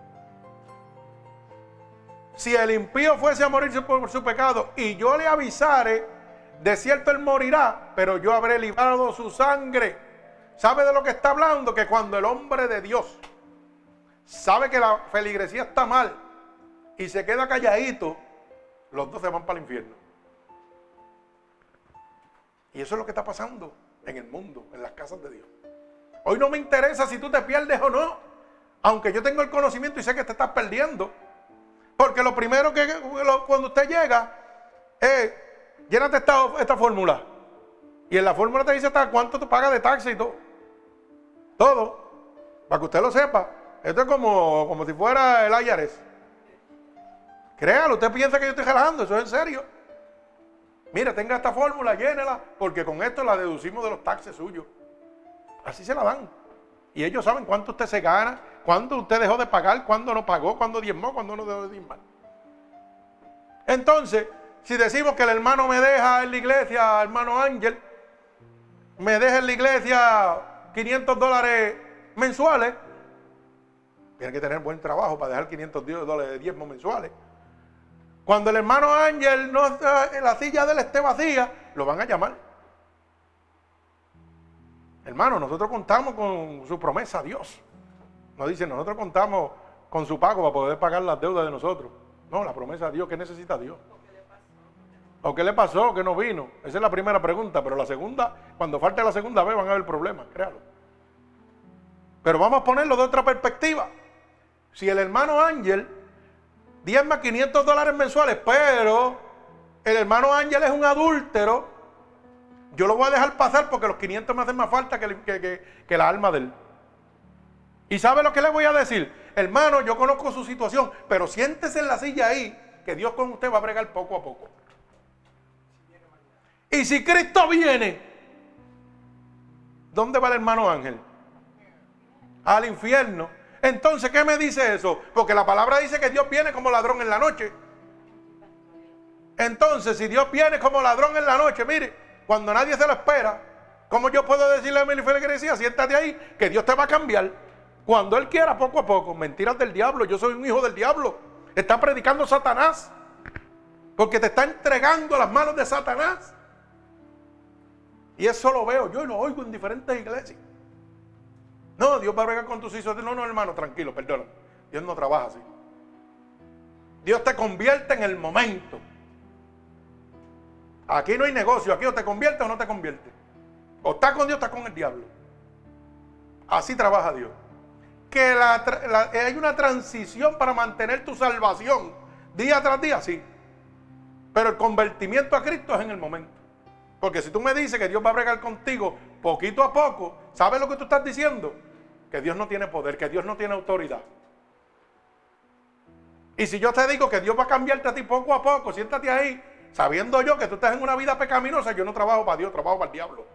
Si el impío fuese a morirse por su pecado y yo le avisare, de cierto él morirá, pero yo habré librado su sangre. ¿Sabe de lo que está hablando? Que cuando el hombre de Dios sabe que la feligresía está mal y se queda calladito, los dos se van para el infierno. Y eso es lo que está pasando en el mundo, en las casas de Dios. Hoy no me interesa si tú te pierdes o no, aunque yo tengo el conocimiento y sé que te estás perdiendo. Porque lo primero que cuando usted llega es, llénate esta, esta fórmula. Y en la fórmula te dice hasta cuánto tú pagas de taxi y todo. Todo. Para que usted lo sepa. Esto es como, como si fuera el IRS. Créalo, usted piensa que yo estoy relajando, eso es en serio. Mira, tenga esta fórmula, llénela, porque con esto la deducimos de los taxes suyos. Así se la dan. Y ellos saben cuánto usted se gana, cuándo usted dejó de pagar, cuándo no pagó, cuándo diezmó, cuándo no dejó de diezmar. Entonces, si decimos que el hermano me deja en la iglesia, hermano Ángel, me deja en la iglesia 500 dólares mensuales, tiene que tener buen trabajo para dejar 500 dólares de diezmo mensuales. Cuando el hermano Ángel no en la silla de él esté vacía, lo van a llamar. Hermano, nosotros contamos con su promesa a Dios. Nos dice, nosotros contamos con su pago para poder pagar las deudas de nosotros. No, la promesa a Dios, ¿qué necesita Dios? ¿O qué le pasó? ¿Que no vino? Esa es la primera pregunta, pero la segunda, cuando falte la segunda vez van a haber problemas, créalo. Pero vamos a ponerlo de otra perspectiva. Si el hermano Ángel más 500 dólares mensuales, pero el hermano Ángel es un adúltero, yo lo voy a dejar pasar porque los 500 me hacen más falta que, que, la alma de él. ¿Y sabe lo que le voy a decir? Hermano, yo conozco su situación, pero siéntese en la silla ahí, que Dios con usted va a bregar poco a poco. Y si Cristo viene, ¿dónde va el hermano Ángel? Al infierno. Entonces, ¿qué me dice eso? Porque la palabra dice que Dios viene como ladrón en la noche. Entonces, si Dios viene como ladrón en la noche, mire, cuando nadie se lo espera, ¿cómo yo puedo decirle a mi feligresía, siéntate ahí, que Dios te va a cambiar? Cuando Él quiera, poco a poco. Mentiras del diablo, yo soy un hijo del diablo. Está predicando Satanás. Porque te está entregando a las manos de Satanás. Y eso lo veo, yo lo oigo en diferentes iglesias. No, Dios va a bregar con tus hijos. No, no, hermano, tranquilo, perdona. Dios no trabaja así. Dios te convierte en el momento. Aquí no hay negocio, aquí o te convierte o no te convierte. O estás con Dios estás con el diablo. Así trabaja Dios. Que hay una transición para mantener tu salvación día tras día, sí. Pero el convertimiento a Cristo es en el momento. Porque si tú me dices que Dios va a bregar contigo poquito a poco, ¿sabes lo que tú estás diciendo? Que Dios no tiene poder, que Dios no tiene autoridad. Y si yo te digo que Dios va a cambiarte a ti poco a poco, siéntate ahí, sabiendo yo que tú estás en una vida pecaminosa, yo no trabajo para Dios, trabajo para el diablo.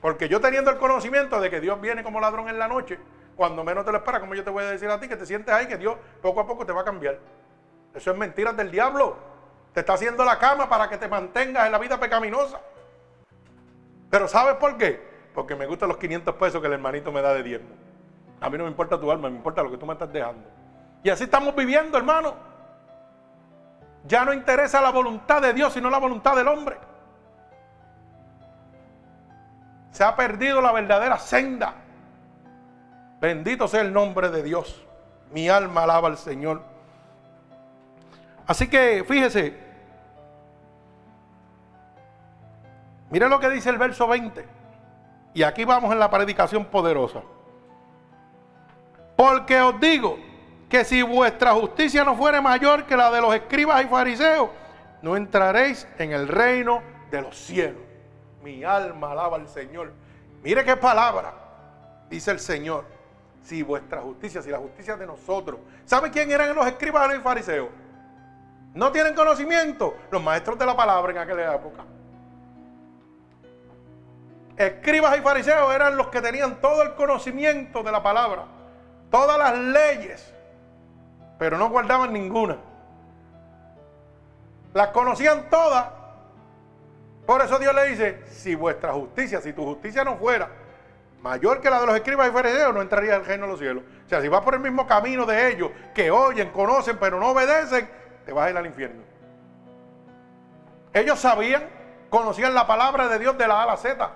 Porque yo teniendo el conocimiento de que Dios viene como ladrón en la noche, cuando menos te lo esperas, como yo te voy a decir a ti, que te sientes ahí, que Dios poco a poco te va a cambiar. Eso es mentiras del diablo. Te está haciendo la cama para que te mantengas en la vida pecaminosa. Pero ¿sabes por qué? Porque me gustan los 500 pesos que el hermanito me da de diezmo. A mí no me importa tu alma, me importa lo que tú me estás dejando. Y así estamos viviendo, hermano. Ya no interesa la voluntad de Dios, sino la voluntad del hombre. Se ha perdido la verdadera senda. Bendito sea el nombre de Dios. Mi alma alaba al Señor. Así que fíjese. Mire lo que dice el verso 20. Y aquí vamos en la predicación poderosa. Porque os digo que si vuestra justicia no fuere mayor que la de los escribas y fariseos, no entraréis en el reino de los cielos. Mi alma alaba al Señor. Mire qué palabra, dice el Señor. Si vuestra justicia, si la justicia de nosotros. ¿Sabe quién eran los escribas y fariseos? No tienen conocimiento. Los maestros de la palabra en aquella época. Escribas y fariseos eran los que tenían todo el conocimiento de la palabra. Todas las leyes pero no guardaban ninguna. Las conocían todas. Por eso Dios le dice, si vuestra justicia, si tu justicia no fuera mayor que la de los escribas y fariseos, no entraría al reino de los cielos. O sea, si vas por el mismo camino de ellos, que oyen, conocen, pero no obedecen, te vas a ir al infierno. Ellos sabían, conocían la palabra de Dios de la A a la Z.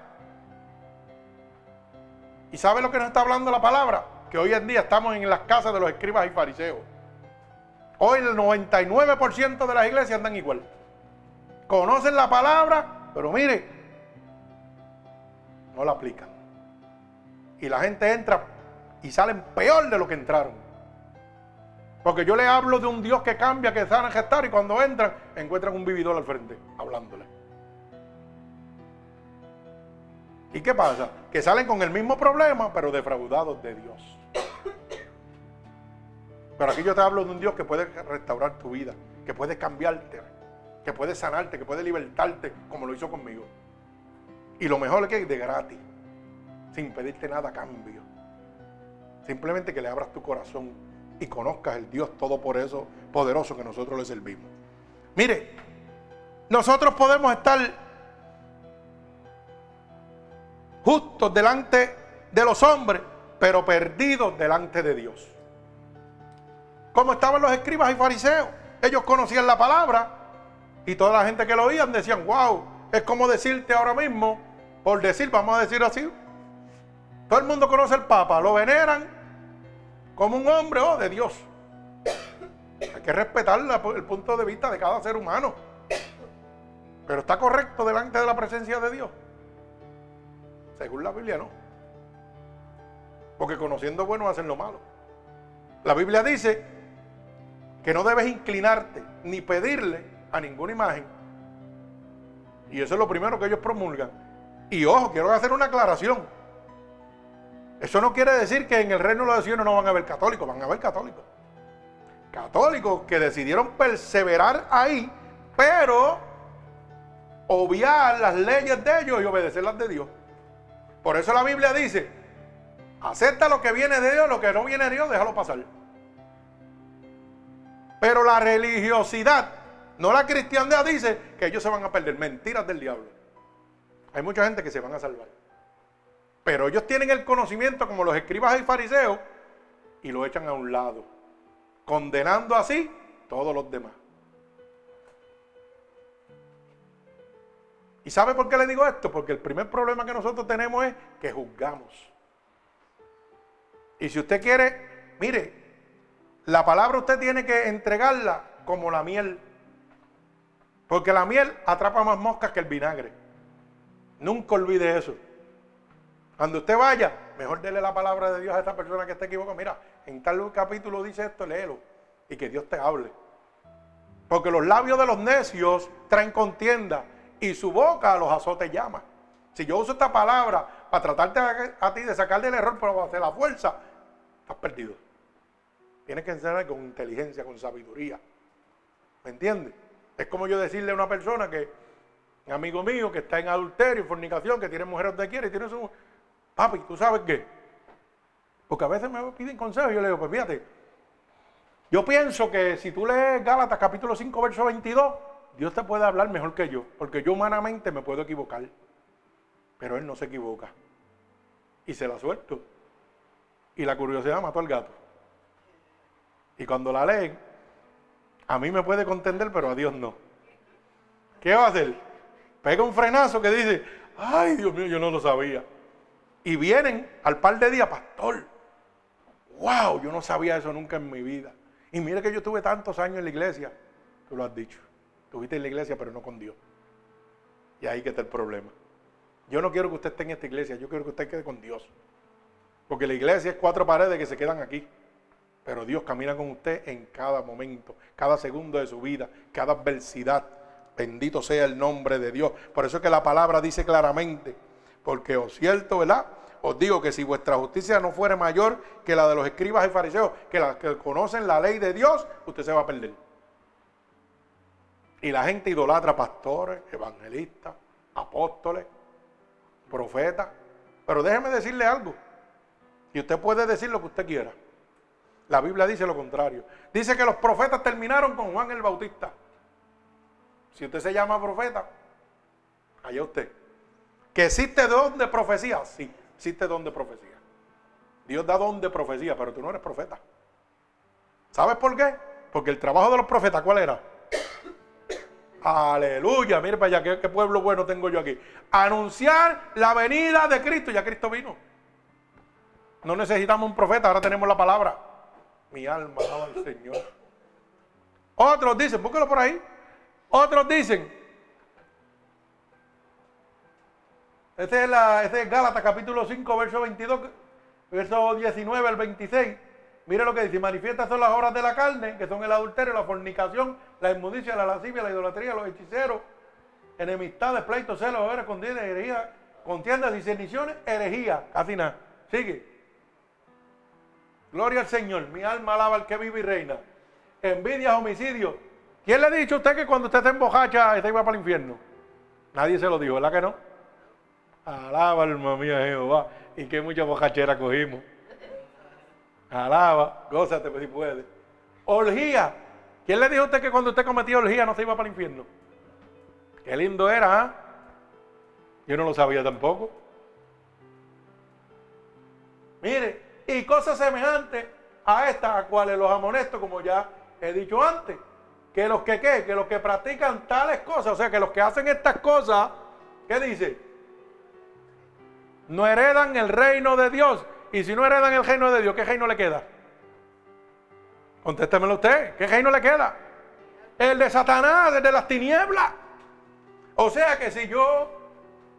¿Y sabe lo que nos está hablando la palabra? Que hoy en día estamos en las casas de los escribas y fariseos. Hoy el 99% de las iglesias andan igual. Conocen la palabra, pero mire, no la aplican. Y la gente entra y salen peor de lo que entraron. Porque yo le hablo de un Dios que cambia, que sana, gestar, y cuando entran, encuentran un vividor al frente, hablándole. ¿Y qué pasa? Que salen con el mismo problema, pero defraudados de Dios. Pero aquí yo te hablo de un Dios que puede restaurar tu vida, que puede cambiarte, que puede sanarte, que puede libertarte, como lo hizo conmigo. Y lo mejor es que de gratis, sin pedirte nada a cambio. Simplemente que le abras tu corazón y conozcas el Dios todo por eso poderoso que nosotros le servimos. Mire, nosotros podemos estar justos delante de los hombres, pero perdidos delante de Dios como estaban los escribas y fariseos. Ellos conocían la palabra y toda la gente que lo oían decían, wow, es como decirte ahora mismo, por decir, vamos a decir así, todo el mundo conoce al Papa, lo veneran como un hombre oh, de Dios. Hay que respetar el punto de vista de cada ser humano. Pero está correcto delante de la presencia de Dios. Según la Biblia, no. Porque conociendo bueno hacen lo malo. La Biblia dice que no debes inclinarte ni pedirle a ninguna imagen. Y eso es lo primero que ellos promulgan. Y ojo, quiero hacer una aclaración. Eso no quiere decir que en el reino de los cielos no van a haber católicos, van a haber católicos. Católicos que decidieron perseverar ahí, pero obviar las leyes de ellos y obedecer las de Dios. Por eso la Biblia dice, acepta lo que viene de Dios, lo que no viene de Dios, déjalo pasar. Pero la religiosidad, no la cristiandad, dice que ellos se van a perder. Mentiras del diablo. Hay mucha gente que se van a salvar. Pero ellos tienen el conocimiento como los escribas y fariseos y lo echan a un lado, condenando así todos los demás. ¿Y sabe por qué le digo esto? Porque el primer problema que nosotros tenemos es que juzgamos. Y si usted quiere, mire, la palabra usted tiene que entregarla como la miel. Porque la miel atrapa más moscas que el vinagre. Nunca olvide eso. Cuando usted vaya, mejor dele la palabra de Dios a esta persona que está equivocada. Mira, en tal capítulo dice esto, léelo. Y que Dios te hable. Porque los labios de los necios traen contienda y su boca a los azotes llama. Si yo uso esta palabra para tratarte a, ti de sacar del error, pero hacer la fuerza, estás perdido. Tienes que enseñar con inteligencia, con sabiduría. ¿Me entiendes? Es como yo decirle a una persona que, amigo mío, que está en adulterio, fornicación, que tiene mujeres donde quiere y tiene su. Papi, ¿tú sabes qué? Porque a veces me piden consejos y yo le digo, pues fíjate, yo pienso que si tú lees Gálatas capítulo 5, verso 22, Dios te puede hablar mejor que yo, porque yo humanamente me puedo equivocar, pero Él no se equivoca. Y se la suelto. Y la curiosidad mató al gato. Y cuando la leen, a mí me puede contender, pero a Dios no. ¿Qué va a hacer? Pega un frenazo que dice, ay Dios mío, yo no lo sabía. Y vienen al par de días, pastor. Wow, yo no sabía eso nunca en mi vida. Y mire que yo tuve tantos años en la iglesia. Tú lo has dicho. Tuviste en la iglesia, pero no con Dios. Y ahí que está el problema. Yo no quiero que usted esté en esta iglesia, yo quiero que usted quede con Dios. Porque la iglesia es cuatro paredes que se quedan aquí. Pero Dios camina con usted en cada momento, cada segundo de su vida, cada adversidad. Bendito sea el nombre de Dios. Por eso es que la palabra dice claramente, porque os cierto, ¿verdad? Os digo que si vuestra justicia no fuera mayor que la de los escribas y fariseos, que las que conocen la ley de Dios, usted se va a perder. Y la gente idolatra pastores, evangelistas, apóstoles, profetas. Pero déjeme decirle algo. Y usted puede decir lo que usted quiera. La Biblia dice lo contrario. Dice que los profetas terminaron con Juan el Bautista. Si usted se llama profeta, allá usted. ¿Que existe don de profecía? Sí, existe don de profecía. Dios da don de profecía, pero tú no eres profeta. ¿Sabes por qué? Porque el trabajo de los profetas, ¿cuál era? Aleluya, mire para allá, ¿qué, pueblo bueno tengo yo aquí. Anunciar la venida de Cristo, ya Cristo vino. No necesitamos un profeta, ahora tenemos la palabra. Mi alma alaba al Señor. Otros dicen, búsquelo por ahí. Otros dicen, este es, la, este es Gálatas capítulo 5, verso 22, verso 19 al 26. Mire lo que dice, manifiestas son las obras de la carne, que son el adulterio, la fornicación, la inmundicia, la lascivia, la idolatría, los hechiceros, enemistades, pleitos, celos, veras, contiendas, herejía, contiendas, discerniciones, herejía, casi nada. Sigue. Gloria al Señor. Mi alma alaba al que vive y reina. Envidia, homicidio. ¿Quién le ha dicho a usted que cuando usted está en bojacha, usted iba para el infierno? Nadie se lo dijo, ¿verdad que no? Alaba, alma mía, Jehová. Y qué mucha bojachera cogimos. Alaba, gózate pues, si puede. Orgía. ¿Quién le dijo a usted que cuando usted cometía orgía no se iba para el infierno? Qué lindo era, ¿ah? Yo no lo sabía tampoco. Mire, y cosas semejantes a estas, a cuales los amonesto, como ya he dicho antes, que los que qué, que los que practican tales cosas, o sea, que los que hacen estas cosas, ¿qué dice? No heredan el reino de Dios. Y si no heredan el reino de Dios, ¿qué reino le queda? Contéstemelo usted, ¿qué reino le queda? El de Satanás, el de las tinieblas. O sea que si yo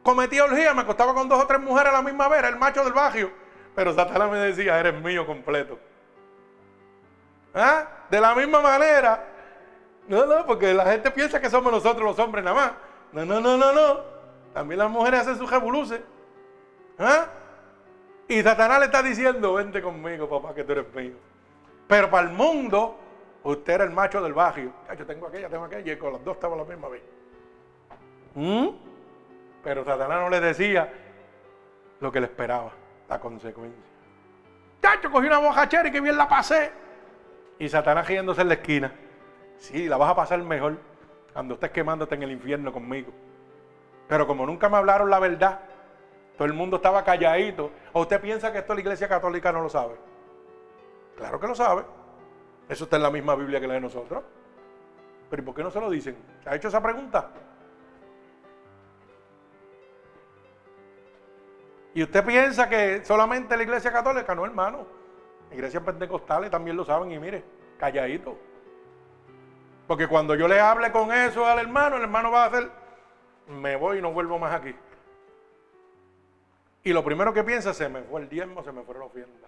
cometía orgía, me acostaba con dos o tres mujeres a la misma vez, el macho del barrio. Pero Satanás me decía, eres mío completo. ¿Ah? De la misma manera. No, no, porque la gente piensa que somos nosotros los hombres nada más. No, no, no, no, no. También las mujeres hacen sus revoluces. ¿Ah? Y Satanás le está diciendo, vente conmigo, papá, que tú eres mío. Pero para el mundo, usted era el macho del barrio. Yo tengo aquella, tengo aquella, y con las dos estaban a la misma vez. ¿Mm? Pero Satanás no le decía lo que le esperaba la consecuencia. Chacho, cogí una bojachera y que bien la pasé. Y Satanás riéndose en la esquina. Sí, la vas a pasar mejor cuando estés quemándote en el infierno conmigo. Pero como nunca me hablaron la verdad, todo el mundo estaba calladito. ¿O usted piensa que esto la iglesia católica no lo sabe? Claro que lo sabe. Eso está en la misma Biblia que la de nosotros. Pero ¿y por qué no se lo dicen? ¿Se ha hecho esa pregunta? ¿Y usted piensa que solamente la iglesia católica? No, hermano. Iglesias pentecostales también lo saben y mire, calladito. Porque cuando yo le hable con eso al hermano, el hermano va a hacer, me voy y no vuelvo más aquí. Y lo primero que piensa, se me fue el diezmo, se me fue la ofrenda.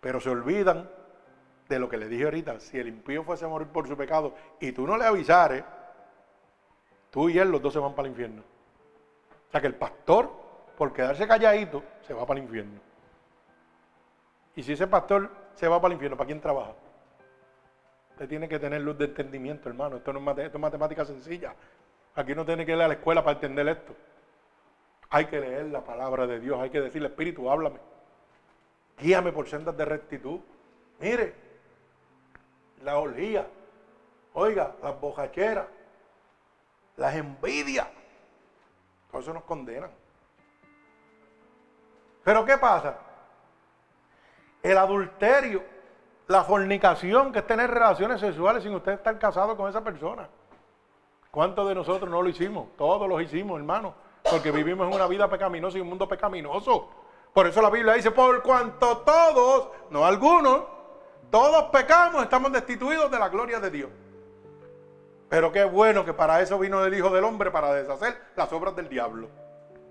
Pero se olvidan de lo que le dije ahorita. Si el impío fuese a morir por su pecado y tú no le avisares, tú y él los dos se van para el infierno. O sea que el pastor, por quedarse calladito, se va para el infierno. Y si ese pastor se va para el infierno, ¿para quién trabaja? Usted tiene que tener luz de entendimiento, hermano. Esto no es, esto es matemática sencilla. Aquí no tiene que ir a la escuela para entender esto. Hay que leer la palabra de Dios. Hay que decirle, Espíritu, háblame. Guíame por sendas de rectitud. Mire, la orgía. Oiga, las bojacheras. Las envidias. Todo eso nos condenan. Pero ¿qué pasa? El adulterio la fornicación, que es tener relaciones sexuales sin usted estar casado con esa persona. ¿Cuántos de nosotros no lo hicimos? Todos lo hicimos, hermano. Porque vivimos en una vida pecaminosa y un mundo pecaminoso. Por eso la Biblia dice, por cuanto todos, no algunos, todos pecamos, estamos destituidos de la gloria de Dios. Pero qué bueno que para eso vino el Hijo del Hombre, para deshacer las obras del diablo.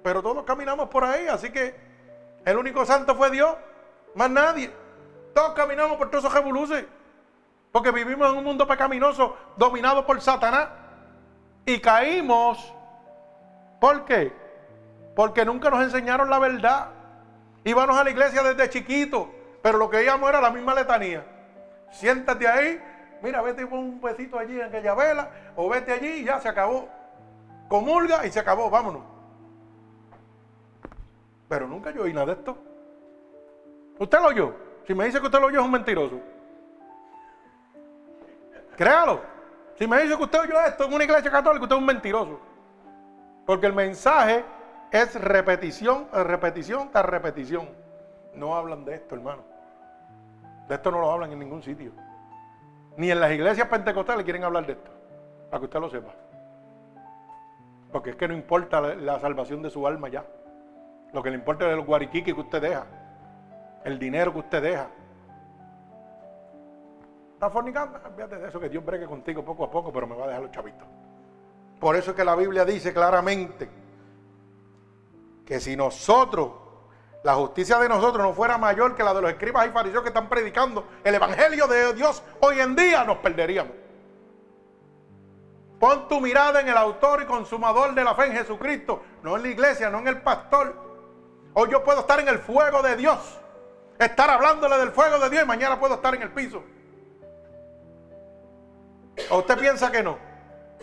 Pero todos caminamos por ahí, así que el único santo fue Dios, más nadie. Todos caminamos por todos esos revoluces. Porque vivimos en un mundo pecaminoso dominado por Satanás. Y caímos. ¿Por qué? Porque nunca nos enseñaron la verdad. Íbamos a la iglesia desde chiquito. Pero lo que íbamos era la misma letanía. Siéntate ahí. Mira, vete con un besito allí en aquella vela. O vete allí y ya se acabó. Comulga y se acabó. Vámonos. Pero nunca yo oí nada de esto. ¿Usted lo oyó? Si me dice que usted lo oyó es un mentiroso. Créalo. Si me dice que usted oyó esto en una iglesia católica, usted es un mentiroso. Porque el mensaje es repetición, repetición tras repetición. No hablan de esto, hermano. De esto no lo hablan en ningún sitio. Ni en las iglesias pentecostales quieren hablar de esto. Para que usted lo sepa. Porque es que no importa la, salvación de su alma ya. Lo que le importa es el guariquique que usted deja el dinero que usted deja. Está fornicando, fíjate de eso que Dios bregue contigo poco a poco, pero me va a dejar los chavitos. Por eso es que la Biblia dice claramente que si nosotros, la justicia de nosotros no fuera mayor que la de los escribas y fariseos que están predicando el Evangelio de Dios hoy en día, nos perderíamos. Pon tu mirada en el autor y consumador de la fe en Jesucristo, no en la iglesia, no en el pastor. Hoy yo puedo estar en el fuego de Dios estar hablándole del fuego de Dios y mañana puedo estar en el piso. ¿O usted piensa que no?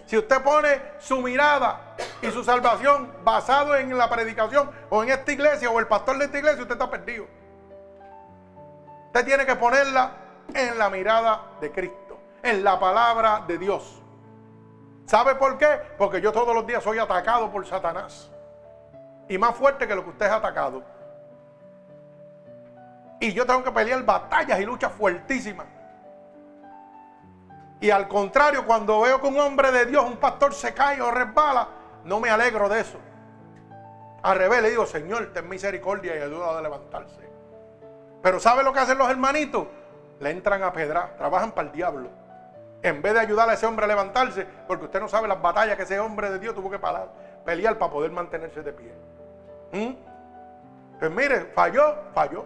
Si usted pone su mirada y su salvación basado en la predicación o en esta iglesia o el pastor de esta iglesia, usted está perdido. Usted tiene que ponerla en la mirada de Cristo, en la palabra de Dios. ¿Sabe por qué? Porque yo todos los días soy atacado por Satanás. Y más fuerte que lo que usted es atacado. Y yo tengo que pelear batallas y luchas fuertísimas. Y al contrario, cuando veo que un hombre de Dios, un pastor se cae o resbala, no me alegro de eso. Al revés, le digo, Señor, ten misericordia y ayuda a levantarse. Pero ¿sabe lo que hacen los hermanitos? Le entran a pedrar, trabajan para el diablo. En vez de ayudar a ese hombre a levantarse, porque usted no sabe las batallas que ese hombre de Dios tuvo que parar, pelear para poder mantenerse de pie. ¿Mm? Pues mire, falló, falló.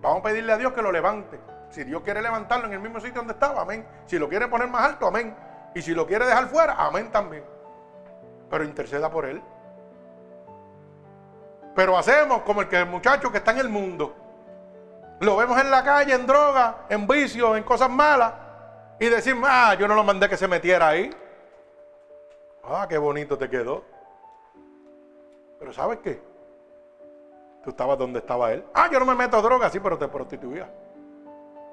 Vamos a pedirle a Dios que lo levante. Si Dios quiere levantarlo en el mismo sitio donde estaba, amén. Si lo quiere poner más alto, amén. Y si lo quiere dejar fuera, amén también. Pero interceda por él. Pero hacemos como el que el muchacho que está en el mundo. Lo vemos en la calle, en droga, en vicio, en cosas malas. Y decimos, ah, yo no lo mandé que se metiera ahí. Ah, qué bonito te quedó. Pero ¿sabes qué? Tú estabas donde estaba él. Ah, yo no me meto a droga, sí, pero te prostituía.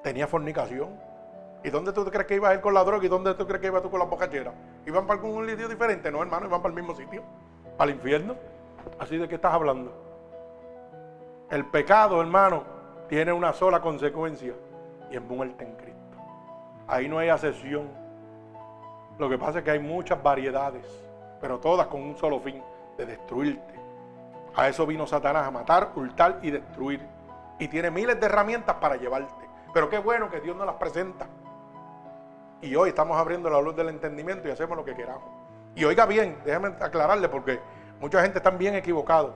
Tenía fornicación. ¿Y dónde tú crees que iba él con la droga y dónde tú crees que iba tú con la bocachera? ¿Iban para algún sitio diferente? No, hermano, iban para el mismo sitio. Para el infierno. Así de qué estás hablando. El pecado, hermano, tiene una sola consecuencia y es muerte en Cristo. Ahí no hay asesión. Lo que pasa es que hay muchas variedades, pero todas con un solo fin, de destruirte A eso vino Satanás, a matar, hurtar y destruir. Y tiene miles de herramientas para llevarte. Pero qué bueno que Dios nos las presenta. Y hoy estamos abriendo la luz del entendimiento y hacemos lo que queramos. Y oiga bien, déjame aclararle porque mucha gente está bien equivocado.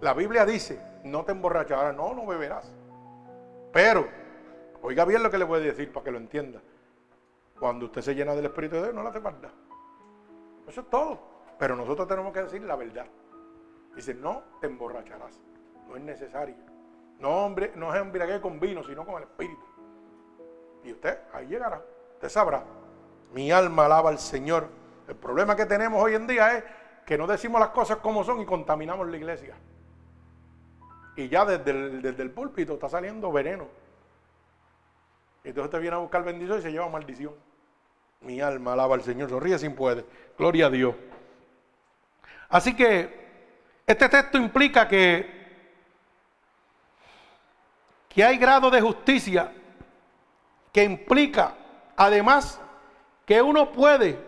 La Biblia dice, no te emborracharás, no, no beberás. Pero, oiga bien lo que le voy a decir para que lo entienda. Cuando usted se llena del Espíritu de Dios, no le hace falta. Eso es todo. Pero nosotros tenemos que decir la verdad. Dice, no te emborracharás. No es necesario. No, hombre, no es embriaguez con vino, sino con el Espíritu. Y usted ahí llegará. Usted sabrá. Mi alma alaba al Señor. El problema que tenemos hoy en día es que no decimos las cosas como son y contaminamos la iglesia. Y ya desde el, desde el púlpito está saliendo veneno. Entonces te viene a buscar bendición y se lleva maldición. Mi alma alaba al Señor, sonríe sin puede. Gloria a Dios. Así que este texto implica que, que hay grado de justicia que implica además que uno puede,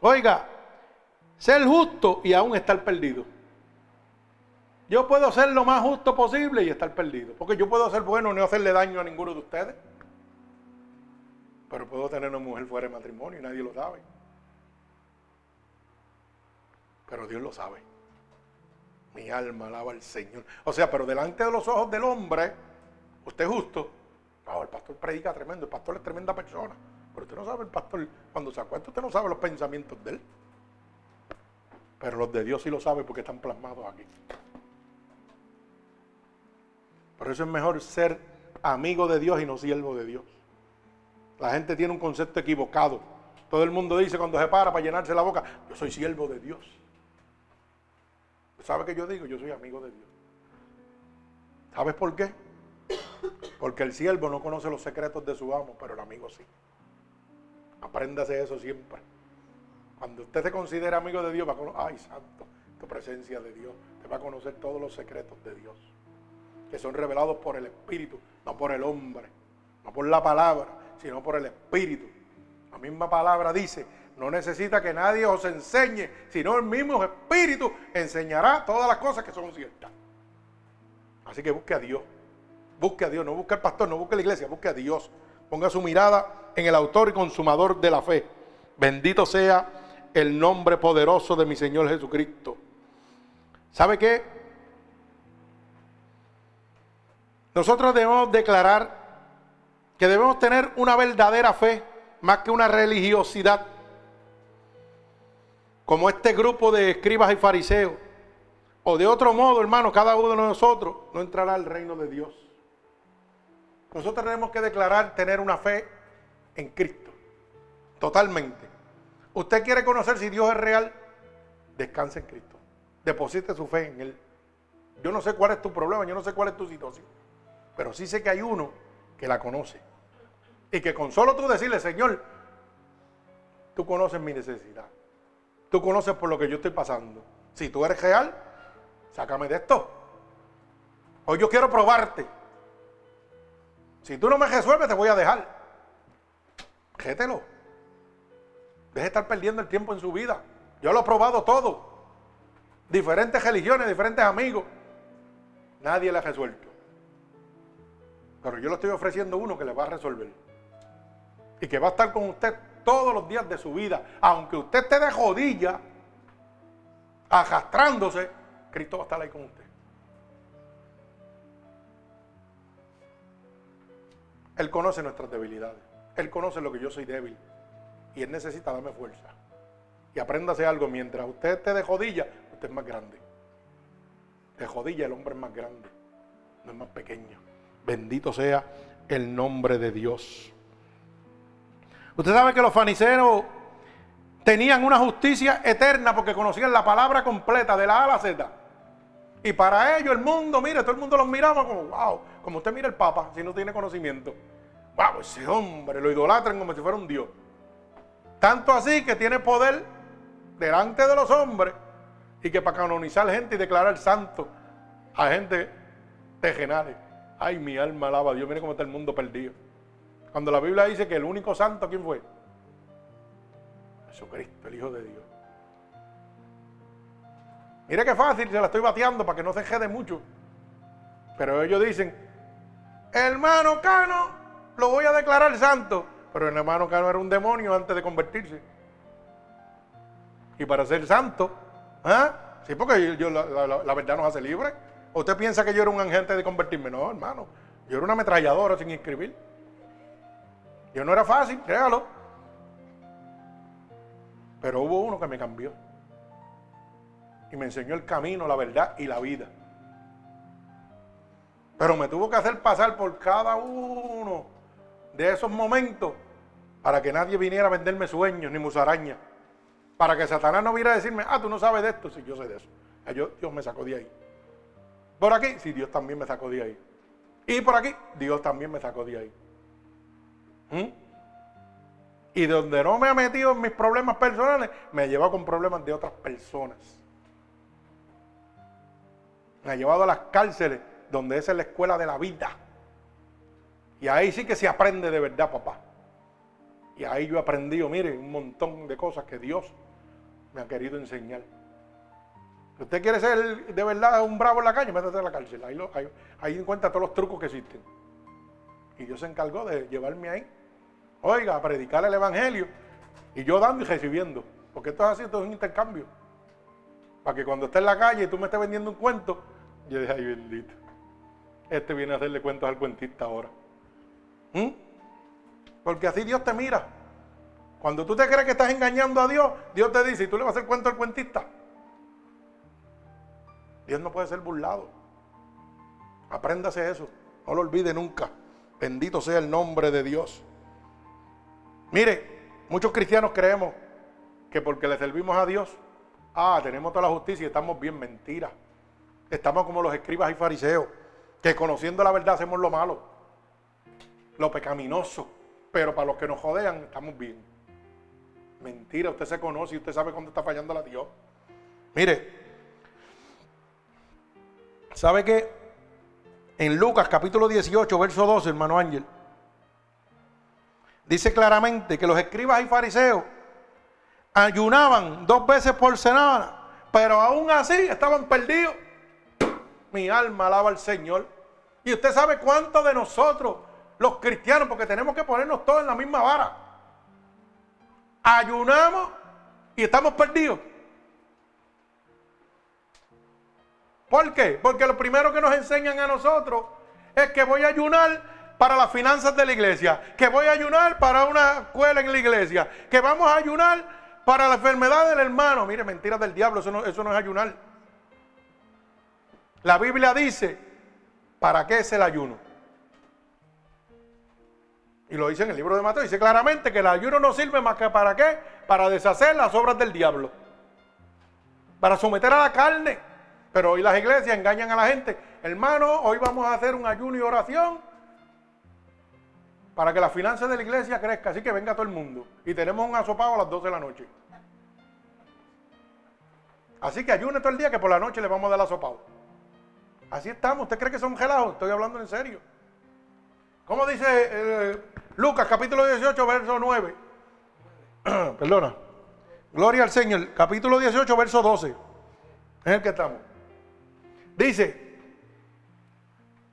oiga, ser justo y aún estar perdido. Yo puedo ser lo más justo posible y estar perdido. Porque yo puedo ser bueno y no hacerle daño a ninguno de ustedes. Pero puedo tener una mujer fuera de matrimonio y nadie lo sabe. Pero Dios lo sabe. Mi alma alaba al Señor. O sea, pero delante de los ojos del hombre, usted es justo. el pastor predica tremendo. El pastor es tremenda persona. Pero usted no sabe, el pastor, cuando se acuesta, usted no sabe los pensamientos de él. Pero los de Dios sí lo sabe porque están plasmados aquí. Por eso es mejor ser amigo de Dios y no siervo de Dios. La gente tiene un concepto equivocado. Todo el mundo dice cuando se para para llenarse la boca, yo soy siervo de Dios. ¿Sabe qué yo digo? Yo soy amigo de Dios. ¿Sabes por qué? Porque el siervo no conoce los secretos de su amo, pero el amigo sí. Apréndase eso siempre. Cuando usted se considera amigo de Dios, va a conocer, ay santo, tu presencia de Dios, te va a conocer todos los secretos de Dios que son revelados por el Espíritu, no por el hombre, no por la palabra, sino por el Espíritu. La misma palabra dice, no necesita que nadie os enseñe, sino el mismo Espíritu enseñará todas las cosas que son ciertas. Así que busque a Dios, busque a Dios, no busque al pastor, no busque a la iglesia, busque a Dios. Ponga su mirada en el autor y consumador de la fe. Bendito sea el nombre poderoso de mi Señor Jesucristo. ¿Sabe qué? Nosotros debemos declarar que debemos tener una verdadera fe más que una religiosidad. Como este grupo de escribas y fariseos. O de otro modo, hermano, cada uno de nosotros no entrará al reino de Dios. Nosotros tenemos que declarar tener una fe en Cristo. Totalmente. Usted quiere conocer si Dios es real, descanse en Cristo. Deposite su fe en Él. Yo no sé cuál es tu problema, yo no sé cuál es tu situación. Pero sí sé que hay uno que la conoce. Y que con solo tú decirle, Señor, tú conoces mi necesidad. Tú conoces por lo que yo estoy pasando. Si tú eres real, sácame de esto. Hoy yo quiero probarte. Si tú no me resuelves, te voy a dejar. Gételo. Deje de estar perdiendo el tiempo en su vida. Yo lo he probado todo. Diferentes religiones, diferentes amigos. Nadie le ha resuelto. Pero yo le estoy ofreciendo uno que le va a resolver. Y que va a estar con usted todos los días de su vida. Aunque usted esté de jodilla, arrastrándose, Cristo va a estar ahí con usted. Él conoce nuestras debilidades. Él conoce lo que yo soy débil. Y Él necesita darme fuerza. Y apréndase algo. Mientras usted esté de jodilla, usted es más grande. De jodilla el hombre es más grande. No es más pequeño. Bendito sea el nombre de Dios. Usted sabe que los fariseos tenían una justicia eterna porque conocían la palabra completa de la A a la Z. Y para ellos el mundo, mire, todo el mundo los miraba como, wow, como usted mira el Papa si no tiene conocimiento. Wow, ese hombre lo idolatran como si fuera un Dios. Tanto así que tiene poder delante de los hombres y que para canonizar gente y declarar santo a gente tejenales. Ay, mi alma alaba a Dios. Mire cómo está el mundo perdido. Cuando la Biblia dice que el único santo, ¿quién fue? Jesucristo, el Hijo de Dios. Mire qué fácil, se la estoy bateando para que no se jede mucho. Pero ellos dicen, hermano Cano, lo voy a declarar santo. Pero el hermano Cano era un demonio antes de convertirse. Y para ser santo, ¿ah? Sí, porque yo, la, verdad nos hace libre. ¿Usted piensa que yo era un agente de convertirme? No, hermano. Yo era una ametralladora sin escribir. Yo no era fácil, créalo. Pero hubo uno que me cambió. Y me enseñó el camino, la verdad y la vida. Pero me tuvo que hacer pasar por cada uno de esos momentos para que nadie viniera a venderme sueños ni musarañas. Para que Satanás no viniera a decirme, ah, tú no sabes de esto, si yo sé de eso. Dios me sacó de ahí. Por aquí, sí, Dios también me sacó de ahí. Y por aquí, Dios también me sacó de ahí. ¿Mm? Y donde no me ha metido en mis problemas personales, me ha llevado con problemas de otras personas. Me ha llevado a las cárceles donde esa es la escuela de la vida. Y ahí sí que se aprende de verdad, papá. Y ahí yo he aprendido, mire, un montón de cosas que Dios me ha querido enseñar. Si usted quiere ser de verdad un bravo en la calle, métete a la cárcel. Ahí, ahí, ahí encuentra todos los trucos que existen. Y Dios se encargó de llevarme ahí. Oiga, a predicar el evangelio. Y yo dando y recibiendo. Porque esto es así, esto es un intercambio. Para que cuando esté en la calle y tú me estés vendiendo un cuento, yo dije, ay bendito. Este viene a hacerle cuentos al cuentista ahora. ¿Mm? Porque así Dios te mira. Cuando tú te crees que estás engañando a Dios, Dios te dice, ¿y tú le vas a hacer cuento al cuentista? Dios no puede ser burlado. Apréndase eso. No lo olvide nunca. Bendito sea el nombre de Dios. Mire, muchos cristianos creemos que porque le servimos a Dios, ah, tenemos toda la justicia y estamos bien. Mentira. Estamos como los escribas y fariseos que conociendo la verdad hacemos lo malo, lo pecaminoso, pero para los que nos jodean estamos bien. Mentira, usted se conoce y usted sabe cuándo está fallando la Dios. Mire, ¿sabe qué? En Lucas capítulo 18, verso 12, hermano Ángel, dice claramente que los escribas y fariseos ayunaban dos veces por semana, pero aún así estaban perdidos mi alma alaba al Señor. Y usted sabe cuántos de nosotros, los cristianos, porque tenemos que ponernos todos en la misma vara, ayunamos y estamos perdidos. ¿Por qué? Porque lo primero que nos enseñan a nosotros es que voy a ayunar para las finanzas de la iglesia, que voy a ayunar para una escuela en la iglesia, que vamos a ayunar para la enfermedad del hermano. Mire, mentiras del diablo, eso no, eso no es ayunar. La Biblia dice, ¿para qué es el ayuno? Y lo dice en el libro de Mateo, dice claramente que el ayuno no sirve más que para qué? Para deshacer las obras del diablo. Para someter a la carne. Pero hoy las iglesias engañan a la gente. Hermano, hoy vamos a hacer un ayuno y oración para que la finanza de la iglesia crezca. Así que venga todo el mundo. Y tenemos un asopado a las 12 de la noche. Así que ayune todo el día que por la noche le vamos a dar asopado. Así estamos. ¿Usted cree que son gelados? Estoy hablando en serio. ¿Cómo dice eh, Lucas capítulo 18, verso 9? Perdona. Gloria al Señor. Capítulo 18, verso 12. Es el que estamos. Dice,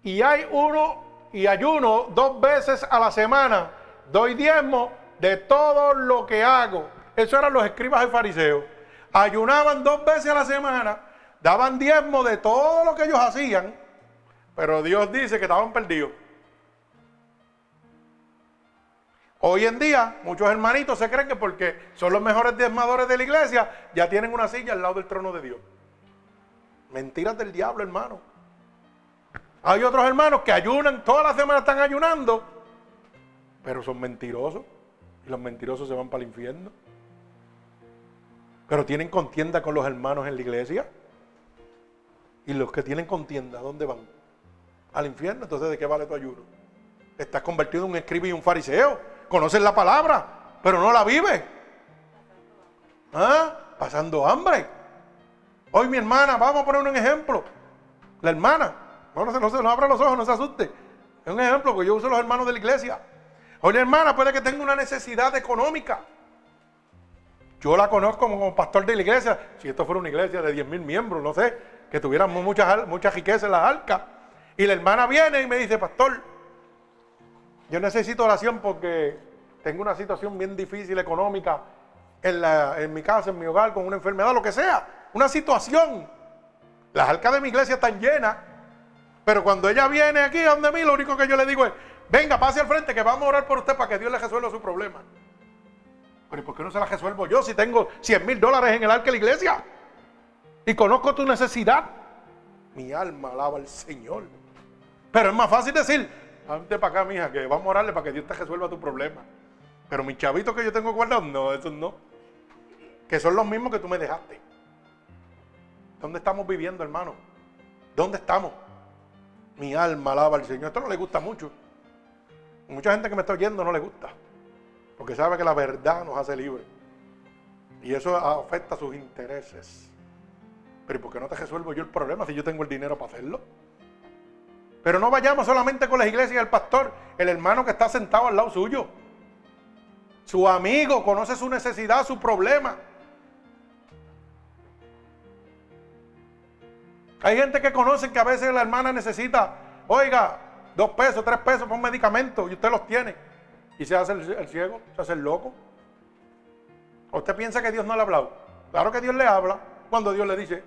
y hay uno y ayuno dos veces a la semana. Doy diezmo de todo lo que hago. Eso eran los escribas y fariseos. Ayunaban dos veces a la semana daban diezmo de todo lo que ellos hacían, pero Dios dice que estaban perdidos. Hoy en día, muchos hermanitos se creen que porque son los mejores diezmadores de la iglesia, ya tienen una silla al lado del trono de Dios. Mentiras del diablo, hermano. Hay otros hermanos que ayunan, toda la semana están ayunando, pero son mentirosos. Y los mentirosos se van para el infierno. Pero tienen contienda con los hermanos en la iglesia. Y los que tienen contienda, ¿dónde van? Al infierno. Entonces, ¿de qué vale tu ayuno? Estás convertido en un escriba y un fariseo. Conoces la palabra, pero no la vives. ¿Ah? Pasando hambre. Hoy mi hermana, vamos a poner un ejemplo. La hermana, no, no, no, no abra los ojos, no se asuste. Es un ejemplo que yo uso los hermanos de la iglesia. Hoy la hermana puede que tenga una necesidad económica. Yo la conozco como pastor de la iglesia. Si esto fuera una iglesia de 10 mil miembros, no sé, que tuviéramos mucha, mucha riqueza en las arcas. Y la hermana viene y me dice, pastor, yo necesito oración porque tengo una situación bien difícil económica en, la, en mi casa, en mi hogar, con una enfermedad, lo que sea. Una situación. Las arcas de mi iglesia están llenas. Pero cuando ella viene aquí donde mí, lo único que yo le digo es, venga, pase al frente que vamos a orar por usted para que Dios le resuelva su problema. Pero ¿y por qué no se la resuelvo yo si tengo 100 mil dólares en el arca de la iglesia? Y conozco tu necesidad. Mi alma alaba al Señor. Pero es más fácil decir, vente para acá, mija, que vamos a orarle para que Dios te resuelva tu problema. Pero mis chavitos que yo tengo guardados, no, esos no. Que son los mismos que tú me dejaste. ¿Dónde estamos viviendo, hermano? ¿Dónde estamos? Mi alma alaba al Señor. Esto no le gusta mucho. Mucha gente que me está oyendo no le gusta. Porque sabe que la verdad nos hace libres. Y eso afecta sus intereses. Pero ¿y por qué no te resuelvo yo el problema si yo tengo el dinero para hacerlo? Pero no vayamos solamente con la iglesia y el pastor, el hermano que está sentado al lado suyo. Su amigo conoce su necesidad, su problema. Hay gente que conoce que a veces la hermana necesita, oiga, dos pesos, tres pesos por un medicamento y usted los tiene. Y se hace el, ciego, se hace el loco. ¿Usted piensa que Dios no le ha hablado? Claro que Dios le habla cuando Dios le dice,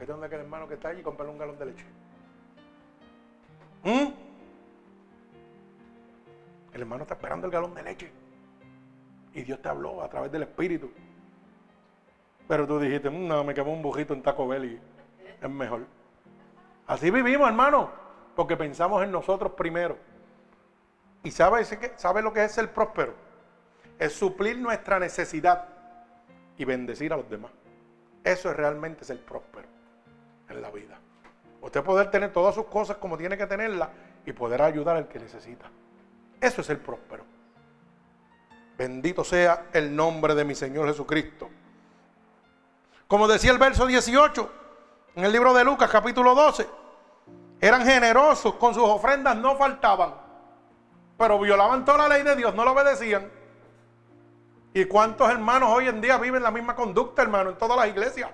es donde el hermano que está allí y comprarle un galón de leche. ¿Mm? El hermano está esperando el galón de leche. Y Dios te habló a través del Espíritu. Pero tú dijiste, mm, no, me quemó un bujito en Taco Bell y es mejor. Así vivimos, hermano, porque pensamos en nosotros primero. ¿Y sabe, sabe lo que es ser próspero? Es suplir nuestra necesidad y bendecir a los demás. Eso es realmente ser próspero en la vida. Usted poder tener todas sus cosas como tiene que tenerlas y poder ayudar al que necesita. Eso es el próspero. Bendito sea el nombre de mi Señor Jesucristo. Como decía el verso 18 en el libro de Lucas capítulo 12, eran generosos, con sus ofrendas no faltaban, pero violaban toda la ley de Dios, no lo obedecían. ¿Y cuántos hermanos hoy en día viven la misma conducta, hermano, en todas las iglesias?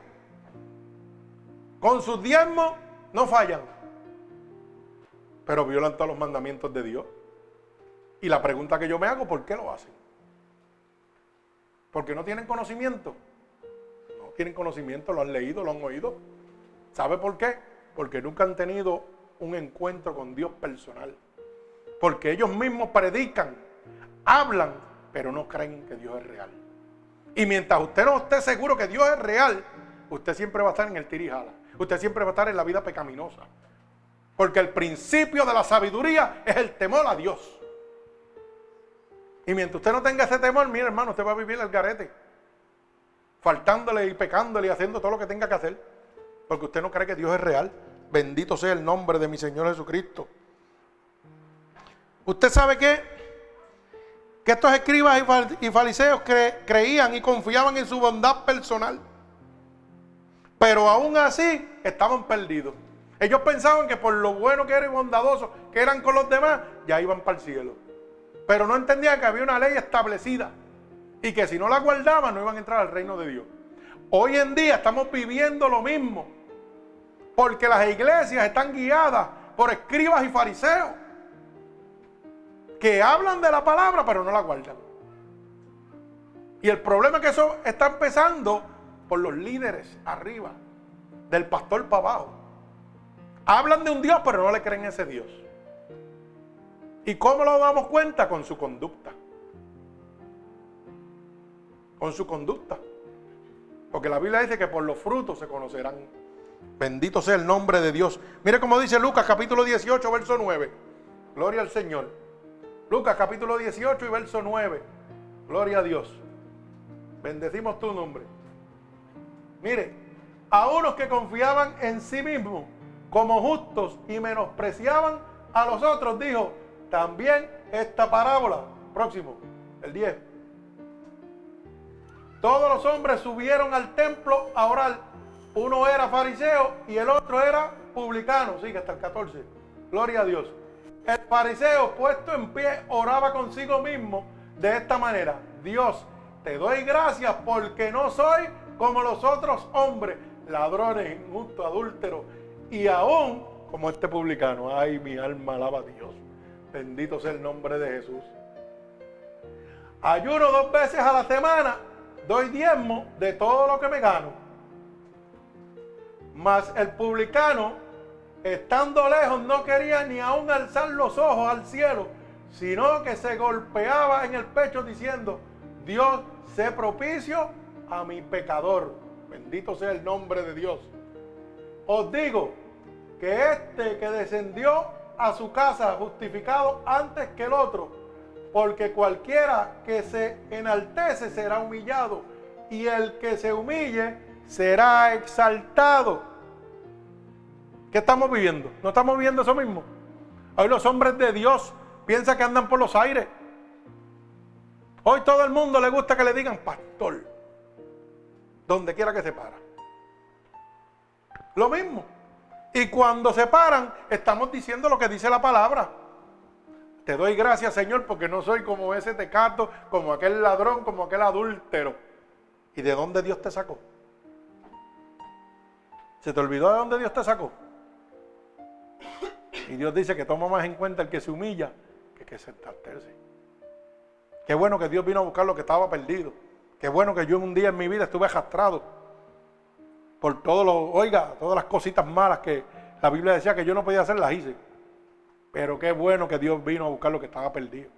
Con sus diezmos no fallan, pero violan todos los mandamientos de Dios. Y la pregunta que yo me hago, ¿por qué lo hacen? Porque no tienen conocimiento. No tienen conocimiento, lo han leído, lo han oído. ¿Sabe por qué? Porque nunca han tenido un encuentro con Dios personal. Porque ellos mismos predican, hablan, pero no creen que Dios es real. Y mientras usted no esté seguro que Dios es real, usted siempre va a estar en el tirijala. Usted siempre va a estar en la vida pecaminosa. Porque el principio de la sabiduría es el temor a Dios. Y mientras usted no tenga ese temor, mire hermano, usted va a vivir el garete. Faltándole y pecándole y haciendo todo lo que tenga que hacer. Porque usted no cree que Dios es real. Bendito sea el nombre de mi Señor Jesucristo. ¿Usted sabe qué? Que estos escribas y fariseos creían y confiaban en su bondad personal. Pero aún así estaban perdidos. Ellos pensaban que por lo bueno que eran y bondadosos que eran con los demás, ya iban para el cielo. Pero no entendían que había una ley establecida y que si no la guardaban no iban a entrar al reino de Dios. Hoy en día estamos viviendo lo mismo, porque las iglesias están guiadas por escribas y fariseos que hablan de la palabra pero no la guardan. Y el problema es que eso está empezando por los líderes arriba, del pastor para abajo. Hablan de un Dios pero no le creen ese Dios. ¿Y cómo lo damos cuenta? Con su conducta. Con su conducta. Porque la Biblia dice que por los frutos se conocerán. Bendito sea el nombre de Dios. Mire cómo dice Lucas capítulo 18, verso 9. Gloria al Señor. Lucas capítulo 18 y verso 9. Gloria a Dios. Bendecimos tu nombre. Mire, a unos que confiaban en sí mismos como justos y menospreciaban a los otros, dijo, también esta parábola, próximo, el 10. Todos los hombres subieron al templo a orar. Uno era fariseo y el otro era publicano. Sigue hasta el 14. Gloria a Dios. El fariseo puesto en pie oraba consigo mismo de esta manera. Dios, te doy gracias porque no soy como los otros hombres, ladrones, injustos, adúlteros y aún como este publicano. Ay, mi alma alaba a Dios. Bendito sea el nombre de Jesús. Ayuno dos veces a la semana, doy diezmo de todo lo que me gano. Mas el publicano, estando lejos, no quería ni aún alzar los ojos al cielo, sino que se golpeaba en el pecho diciendo, Dios, sé propicio a mi pecador. Bendito sea el nombre de Dios. Os digo que este que descendió a su casa justificado antes que el otro, porque cualquiera que se enaltece será humillado y el que se humille será exaltado. ¿Qué estamos viviendo? ¿No estamos viviendo eso mismo? Hoy los hombres de Dios piensan que andan por los aires. Hoy todo el mundo le gusta que le digan pastor. Donde quiera que se para. Lo mismo. Y cuando se paran, estamos diciendo lo que dice la palabra. Te doy gracias, Señor, porque no soy como ese tecato, como aquel ladrón, como aquel adúltero. ¿Y de dónde Dios te sacó? ¿Se te olvidó de dónde Dios te sacó? Y Dios dice que toma más en cuenta el que se humilla que que se entalterce. Qué bueno que Dios vino a buscar lo que estaba perdido. Qué bueno que yo un día en mi vida estuve arrastrado por todo lo, oiga, todas las cositas malas que la Biblia decía que yo no podía hacer, las hice. Pero qué bueno que Dios vino a buscar lo que estaba perdido.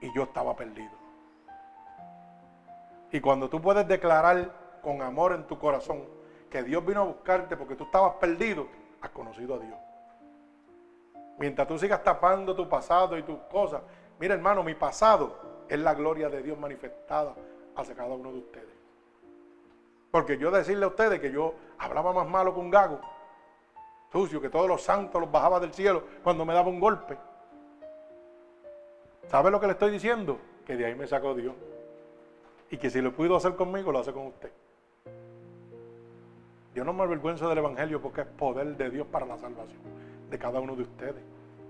Y yo estaba perdido. Y cuando tú puedes declarar con amor en tu corazón que Dios vino a buscarte porque tú estabas perdido, has conocido a Dios. Mientras tú sigas tapando tu pasado y tus cosas, mira hermano, mi pasado es la gloria de Dios manifestada hacia cada uno de ustedes. Porque yo decirle a ustedes que yo hablaba más malo que un gago, sucio, que todos los santos los bajaba del cielo cuando me daba un golpe. ¿Sabe lo que le estoy diciendo? Que de ahí me sacó Dios. Y que si lo pudo hacer conmigo, lo hace con usted. Yo no me avergüenzo del Evangelio porque es poder de Dios para la salvación de cada uno de ustedes.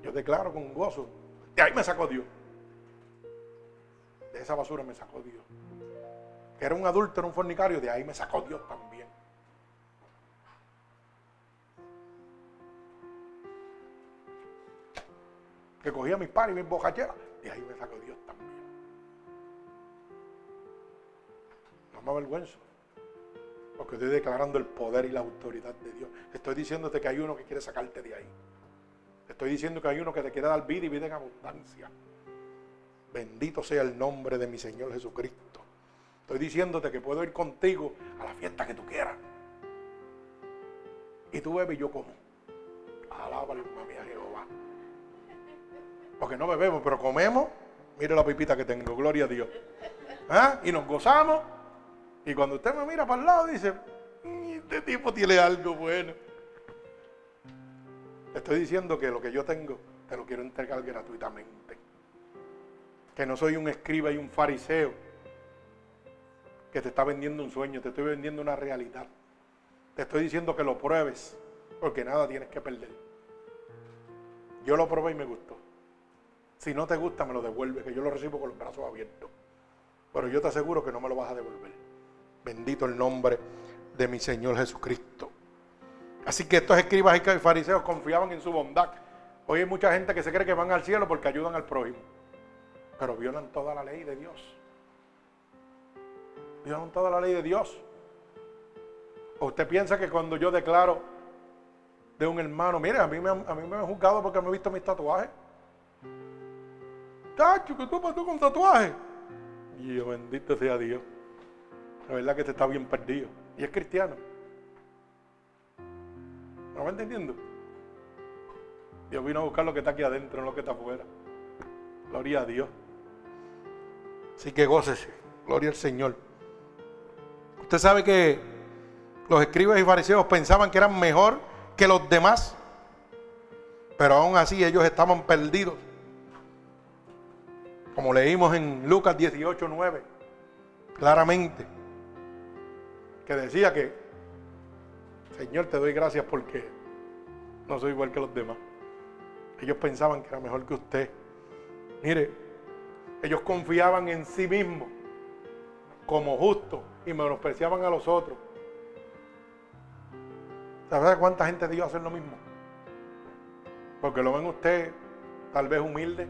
Yo declaro con gozo, de ahí me sacó Dios de esa basura me sacó Dios. Que era un adulto, era un fornicario, de ahí me sacó Dios también. Que cogía mis pares y mis bocacheras, de ahí me sacó Dios también. No me avergüenzo. Porque estoy declarando el poder y la autoridad de Dios. Estoy diciéndote que hay uno que quiere sacarte de ahí. Estoy diciendo que hay uno que te quiere dar vida y vida en abundancia. Bendito sea el nombre de mi Señor Jesucristo. Estoy diciéndote que puedo ir contigo a la fiesta que tú quieras. Y tú bebes y yo como. Alaba alma mía Jehová. Porque no bebemos, pero comemos. Mire la pipita que tengo, gloria a Dios. ¿Ah? Y nos gozamos. Y cuando usted me mira para el lado, dice, mm, este tipo tiene algo bueno. Estoy diciendo que lo que yo tengo, te lo quiero entregar gratuitamente que no soy un escriba y un fariseo que te está vendiendo un sueño, te estoy vendiendo una realidad. Te estoy diciendo que lo pruebes, porque nada tienes que perder. Yo lo probé y me gustó. Si no te gusta, me lo devuelve, que yo lo recibo con los brazos abiertos. Pero yo te aseguro que no me lo vas a devolver. Bendito el nombre de mi Señor Jesucristo. Así que estos escribas y fariseos confiaban en su bondad. Hoy hay mucha gente que se cree que van al cielo porque ayudan al prójimo pero violan toda la ley de Dios. Violan toda la ley de Dios. ¿O usted piensa que cuando yo declaro de un hermano, mire, a mí me, me han juzgado porque me he visto mis tatuajes? Tacho, que tú pasó con tatuajes. Y yo, bendito sea Dios. La verdad que te está bien perdido. Y es cristiano. ¿No va entendiendo? Dios vino a buscar lo que está aquí adentro, no lo que está afuera. Gloria a Dios. Así que gócese. Gloria al Señor. Usted sabe que los escribas y fariseos pensaban que eran mejor que los demás. Pero aún así ellos estaban perdidos. Como leímos en Lucas 18, 9. Claramente. Que decía que, Señor, te doy gracias porque no soy igual que los demás. Ellos pensaban que era mejor que usted. Mire, ellos confiaban en sí mismos. como justos y menospreciaban a los otros. ¿Sabe cuánta gente dio a hacer lo mismo? Porque lo ven usted tal vez humilde,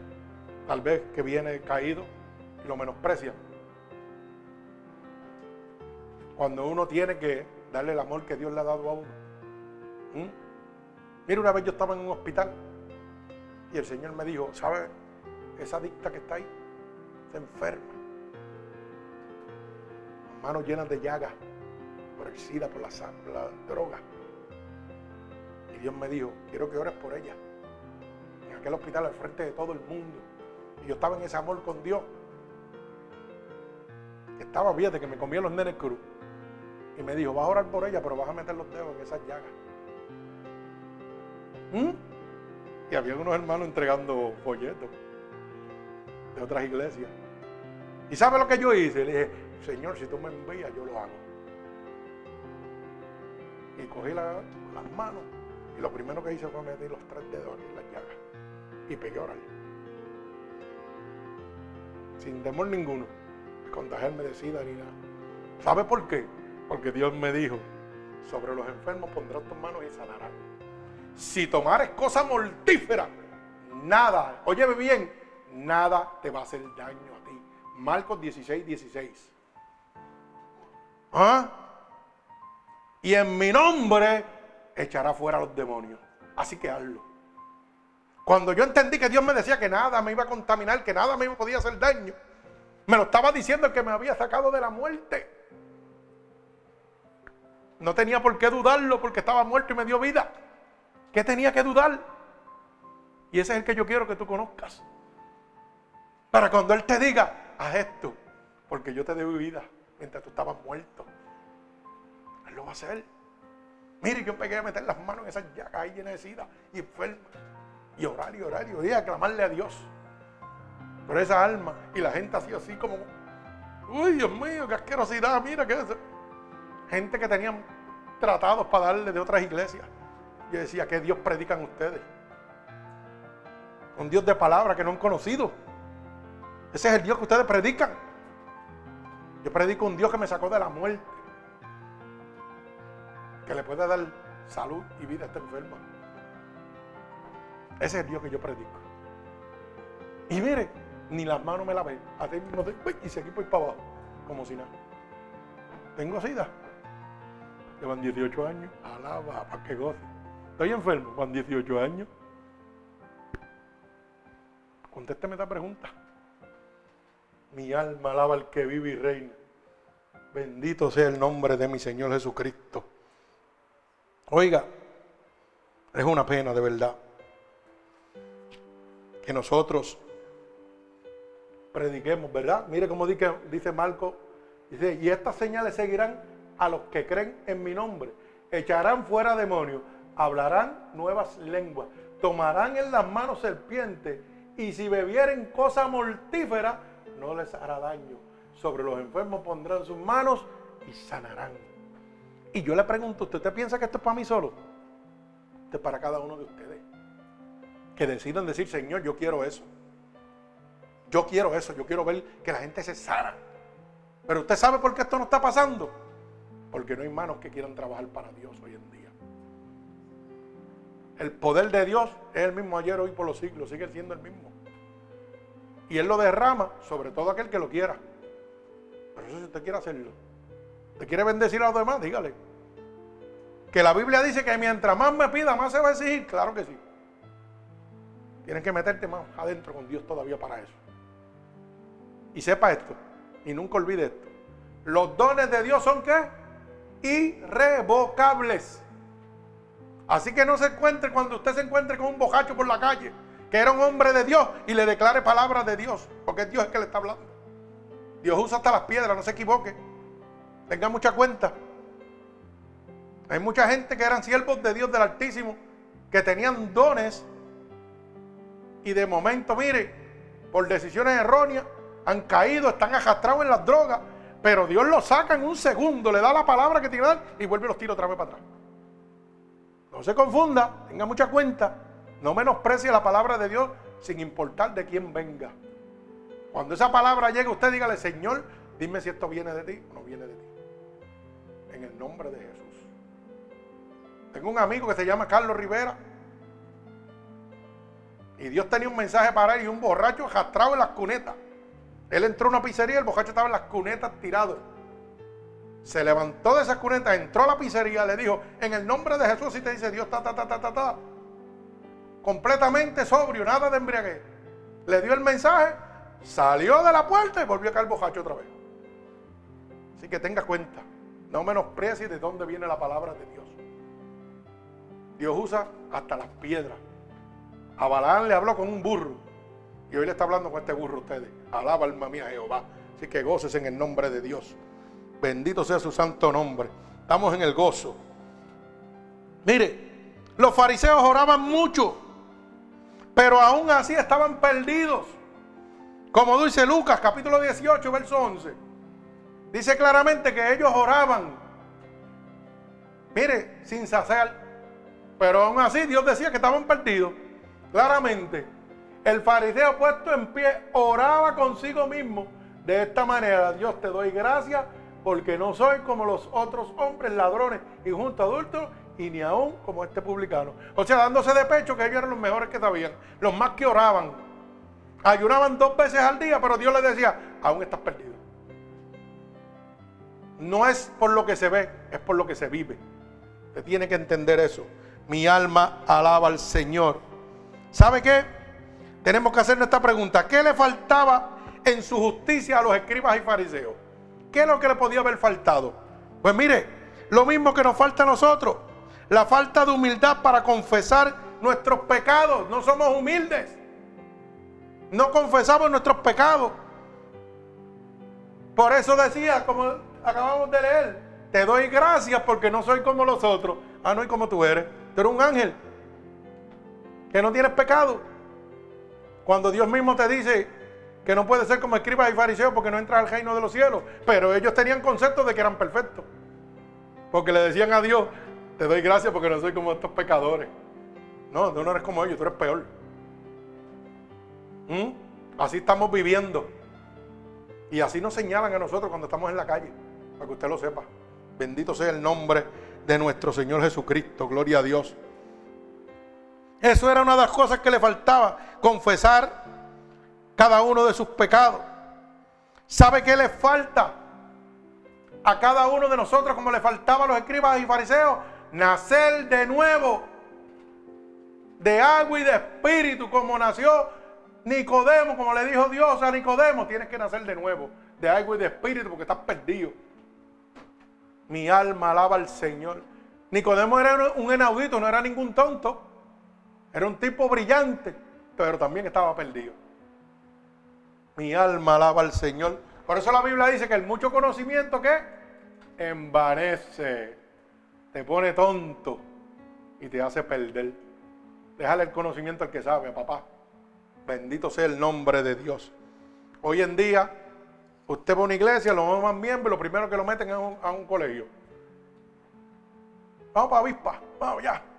tal vez que viene caído y lo menosprecia. Cuando uno tiene que darle el amor que Dios le ha dado a uno. ¿Mm? Mira, una vez yo estaba en un hospital y el Señor me dijo, ¿sabe? Esa adicta que está ahí se enferma. Manos llenas de llagas por el SIDA, por la, la droga. Y Dios me dijo, quiero que ores por ella. En aquel hospital al frente de todo el mundo. Y yo estaba en ese amor con Dios. Estaba bien de que me comía los nenes cruz. Y me dijo, vas a orar por ella, pero vas a meter los dedos en esas llagas. ¿Mm? Y había unos hermanos entregando folletos de otras iglesias. ¿Y sabe lo que yo hice? Le dije, Señor, si tú me envías, yo lo hago. Y cogí las manos y lo primero que hice fue meter los tres dedos en las llagas. Y pegué a orar. Sin temor ninguno. Contagiarme de sida ni nada. ¿Sabe por qué? Porque Dios me dijo, sobre los enfermos pondrás tus manos y sanarán. Si tomares cosa mortífera, nada, óyeme bien, nada te va a hacer daño a ti. Marcos 16, 16. ¿Ah? Y en mi nombre echará fuera a los demonios. Así que hazlo. Cuando yo entendí que Dios me decía que nada me iba a contaminar, que nada me podía hacer daño, me lo estaba diciendo el que me había sacado de la muerte. No tenía por qué dudarlo porque estaba muerto y me dio vida. ¿Qué tenía que dudar? Y ese es el que yo quiero que tú conozcas. Para cuando Él te diga, haz esto, porque yo te doy vida mientras tú estabas muerto. Él lo va a hacer. Mire, yo pegué a meter las manos en esas llagas ahí llenas de sida y enferma. Y orar y orar y orar y aclamarle a Dios. Por esa alma. Y la gente así, así como, uy, Dios mío, qué asquerosidad, mira qué es. Gente que tenían tratados para darle de otras iglesias. Yo decía, ¿qué Dios predican ustedes? Un Dios de palabra que no han conocido. Ese es el Dios que ustedes predican. Yo predico un Dios que me sacó de la muerte que le puede dar salud y vida a esta enferma. Ese es el Dios que yo predico. Y mire, ni las manos me. Así mismo y seguí por para abajo, como si nada. Tengo sida. Llevan 18 años. Alaba, para que goce. Estoy enfermo, van 18 años. Contésteme esta pregunta. Mi alma alaba al que vive y reina. Bendito sea el nombre de mi Señor Jesucristo. Oiga, es una pena de verdad que nosotros prediquemos, ¿verdad? Mire cómo dice Marco, dice, y estas señales seguirán a los que creen en mi nombre. Echarán fuera demonios, hablarán nuevas lenguas, tomarán en las manos serpientes y si bebieren cosa mortífera, no les hará daño. Sobre los enfermos pondrán sus manos y sanarán. Y yo le pregunto, ¿usted, piensa que esto es para mí solo? Esto es para cada uno de ustedes. Que decidan decir, Señor, yo quiero eso. Yo quiero eso, yo quiero ver que la gente se sana. Pero usted sabe por qué esto no está pasando. Porque no hay manos que quieran trabajar para Dios hoy en día. El poder de Dios es el mismo ayer, hoy, por los siglos. Sigue siendo el mismo. Y Él lo derrama sobre todo aquel que lo quiera. Pero eso si usted quiere hacerlo. ¿Te quiere bendecir a los demás? Dígale. Que la Biblia dice que mientras más me pida, más se va a exigir. Claro que sí. Tienes que meterte más adentro con Dios todavía para eso. Y sepa esto. Y nunca olvide esto. Los dones de Dios son qué? Irrevocables. Así que no se encuentre cuando usted se encuentre con un bojacho por la calle, que era un hombre de Dios y le declare palabras de Dios, porque es Dios el que le está hablando. Dios usa hasta las piedras, no se equivoque. Tenga mucha cuenta. Hay mucha gente que eran siervos de Dios del Altísimo, que tenían dones y de momento, mire, por decisiones erróneas, han caído, están arrastrados en las drogas, pero Dios los saca en un segundo, le da la palabra que tiene que dar y vuelve los tira otra vez para atrás. No se confunda, tenga mucha cuenta, no menosprecie la palabra de Dios sin importar de quién venga. Cuando esa palabra llegue, usted dígale, Señor, Dime si esto viene de ti o no viene de ti. En el nombre de Jesús. Tengo un amigo que se llama Carlos Rivera. Y Dios tenía un mensaje para él y un borracho arrastrado en las cunetas. Él entró a una pizzería, el borracho estaba en las cunetas tirado. Se levantó de esas cunetas, entró a la pizzería, le dijo, en el nombre de Jesús, y te dice Dios, ta, ta, ta, ta, ta, ta. Completamente sobrio, nada de embriaguez. Le dio el mensaje, salió de la puerta y volvió a caer el bojacho otra vez. Así que tenga cuenta, no menosprecies de dónde viene la palabra de Dios. Dios usa hasta las piedras. A Balaán le habló con un burro. Y hoy le está hablando con este burro a ustedes. Alaba alma mía Jehová. Así que goces en el nombre de Dios. Bendito sea su santo nombre. Estamos en el gozo. Mire, los fariseos oraban mucho, pero aún así estaban perdidos. Como dice Lucas capítulo 18, verso 11. Dice claramente que ellos oraban. Mire, sin saciar. Pero aún así Dios decía que estaban perdidos. Claramente. El fariseo puesto en pie oraba consigo mismo de esta manera. Dios te doy gracias porque no soy como los otros hombres ladrones y junto adultos y ni aún como este publicano. O sea, dándose de pecho que ellos eran los mejores que sabían, los más que oraban. Ayunaban dos veces al día, pero Dios les decía, aún estás perdido. No es por lo que se ve, es por lo que se vive. Usted tiene que entender eso. Mi alma alaba al Señor. ¿Sabe qué? Tenemos que hacernos esta pregunta. ¿Qué le faltaba en su justicia a los escribas y fariseos? ¿Qué es lo que le podía haber faltado? Pues mire, lo mismo que nos falta a nosotros. La falta de humildad para confesar nuestros pecados. No somos humildes. No confesamos nuestros pecados. Por eso decía, como acabamos de leer, te doy gracias porque no soy como los otros. Ah, no, y como tú eres. Tú eres un ángel que no tienes pecado. Cuando Dios mismo te dice, que no puede ser como escribas y fariseos porque no entras al reino de los cielos. Pero ellos tenían concepto de que eran perfectos. Porque le decían a Dios, te doy gracias porque no soy como estos pecadores. No, tú no eres como ellos, tú eres peor. ¿Mm? Así estamos viviendo. Y así nos señalan a nosotros cuando estamos en la calle, para que usted lo sepa. Bendito sea el nombre de nuestro Señor Jesucristo, gloria a Dios. Eso era una de las cosas que le faltaba, confesar cada uno de sus pecados. ¿Sabe qué le falta a cada uno de nosotros como le faltaba a los escribas y fariseos? Nacer de nuevo de agua y de espíritu como nació Nicodemo, como le dijo Dios a Nicodemo, tienes que nacer de nuevo de agua y de espíritu porque estás perdido. Mi alma alaba al Señor. Nicodemo era un inaudito, no era ningún tonto. Era un tipo brillante, pero también estaba perdido. Mi alma alaba al Señor. Por eso la Biblia dice que el mucho conocimiento que envanece, te pone tonto y te hace perder. Déjale el conocimiento al que sabe, papá. Bendito sea el nombre de Dios. Hoy en día, usted va a una iglesia, lo más miembro y lo primero que lo meten es a un colegio. Vamos para avispa, vamos ya.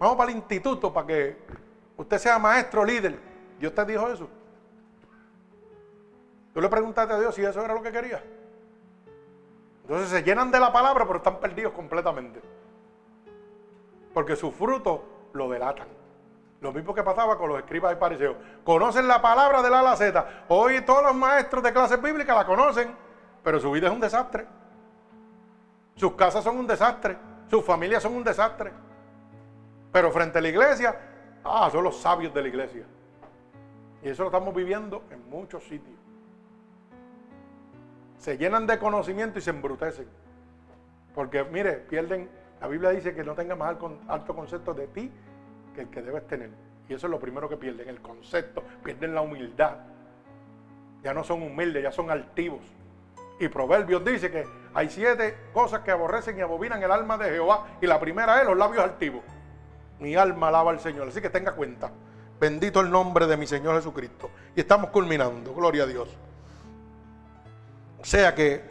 Vamos para el instituto para que usted sea maestro, líder. Dios te dijo eso. Tú le preguntaste a Dios si eso era lo que quería. Entonces se llenan de la palabra, pero están perdidos completamente. Porque su fruto lo delatan. Lo mismo que pasaba con los escribas y fariseos. Conocen la palabra de la a. Hoy todos los maestros de clase bíblica la conocen, pero su vida es un desastre. Sus casas son un desastre. Sus familias son un desastre. Pero frente a la iglesia, ah, son los sabios de la iglesia. Y eso lo estamos viviendo en muchos sitios se llenan de conocimiento y se embrutecen. Porque, mire, pierden, la Biblia dice que no tenga más alto concepto de ti que el que debes tener. Y eso es lo primero que pierden, el concepto, pierden la humildad. Ya no son humildes, ya son altivos. Y Proverbios dice que hay siete cosas que aborrecen y abominan el alma de Jehová. Y la primera es los labios altivos. Mi alma alaba al Señor. Así que tenga cuenta. Bendito el nombre de mi Señor Jesucristo. Y estamos culminando. Gloria a Dios. O sea que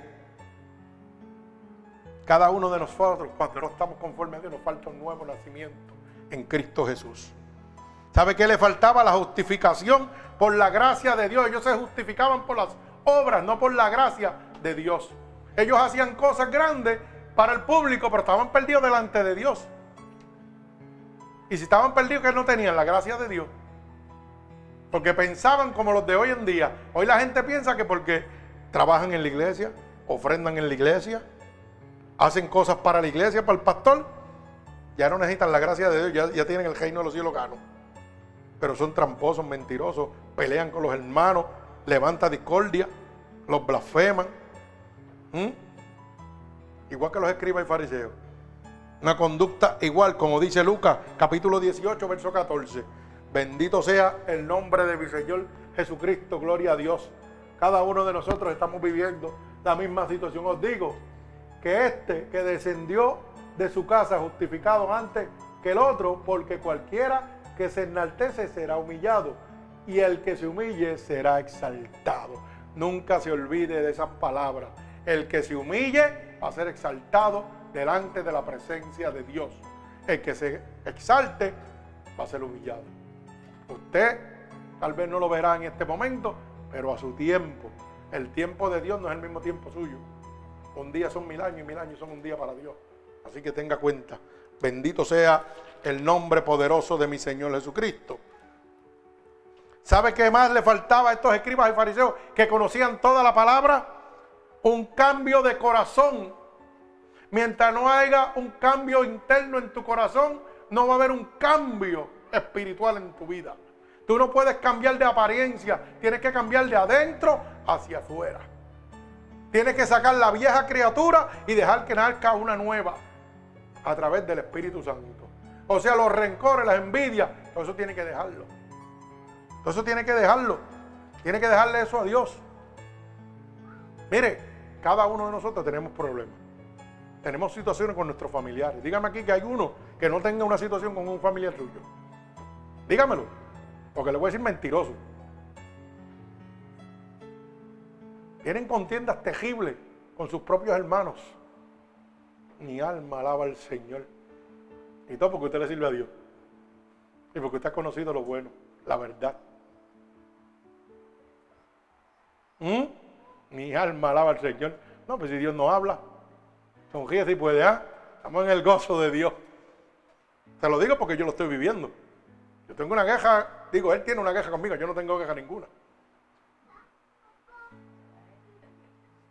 cada uno de nosotros, cuando no estamos conformes a Dios, nos falta un nuevo nacimiento en Cristo Jesús. ¿Sabe qué le faltaba? La justificación por la gracia de Dios. Ellos se justificaban por las obras, no por la gracia de Dios. Ellos hacían cosas grandes para el público, pero estaban perdidos delante de Dios. Y si estaban perdidos, que no tenían la gracia de Dios. Porque pensaban como los de hoy en día. Hoy la gente piensa que porque trabajan en la iglesia, ofrendan en la iglesia, hacen cosas para la iglesia, para el pastor, ya no necesitan la gracia de Dios, ya, tienen el reino de los cielos gano. Pero son tramposos, mentirosos, pelean con los hermanos, levantan discordia, los blasfeman. Igual que los escribas y fariseos. Una conducta igual, como dice Lucas, capítulo 18, verso 14. Bendito sea el nombre de mi Señor Jesucristo, gloria a Dios. Cada uno de nosotros estamos viviendo la misma situación. Os digo que este que descendió de su casa justificado antes que el otro, porque cualquiera que se enaltece será humillado y el que se humille será exaltado. Nunca se olvide de esas palabras. El que se humille va a ser exaltado delante de la presencia de Dios. El que se exalte va a ser humillado. Usted tal vez no lo verá en este momento, pero a su tiempo. El tiempo de Dios no es el mismo tiempo suyo. Un día son mil años y mil años son un día para Dios. Así que tenga cuenta. Bendito sea el nombre poderoso de mi Señor Jesucristo. ¿Sabe qué más le faltaba a estos escribas y fariseos que conocían toda la palabra? Un cambio de corazón. Mientras no haya un cambio interno en tu corazón, no va a haber un cambio espiritual en tu vida. Tú no puedes cambiar de apariencia, tienes que cambiar de adentro hacia afuera. Tienes que sacar la vieja criatura y dejar que nazca una nueva a través del Espíritu Santo. O sea, los rencores, las envidias, todo eso tiene que dejarlo. Todo eso tiene que dejarlo. Tiene que dejarle eso a Dios. Mire, cada uno de nosotros tenemos problemas. Tenemos situaciones con nuestros familiares. Dígame aquí que hay uno que no tenga una situación con un familiar suyo. Dígamelo. Porque le voy a decir mentiroso. Tienen contiendas tejibles con sus propios hermanos. Mi alma alaba al Señor. Y todo porque usted le sirve a Dios. Y porque usted ha conocido lo bueno, la verdad. ¿Mm? Mi alma alaba al Señor. No, pues si Dios no habla, sonríe si puede, ¿ah? Estamos en el gozo de Dios. Te lo digo porque yo lo estoy viviendo. Yo tengo una queja, digo, él tiene una queja conmigo, yo no tengo queja ninguna.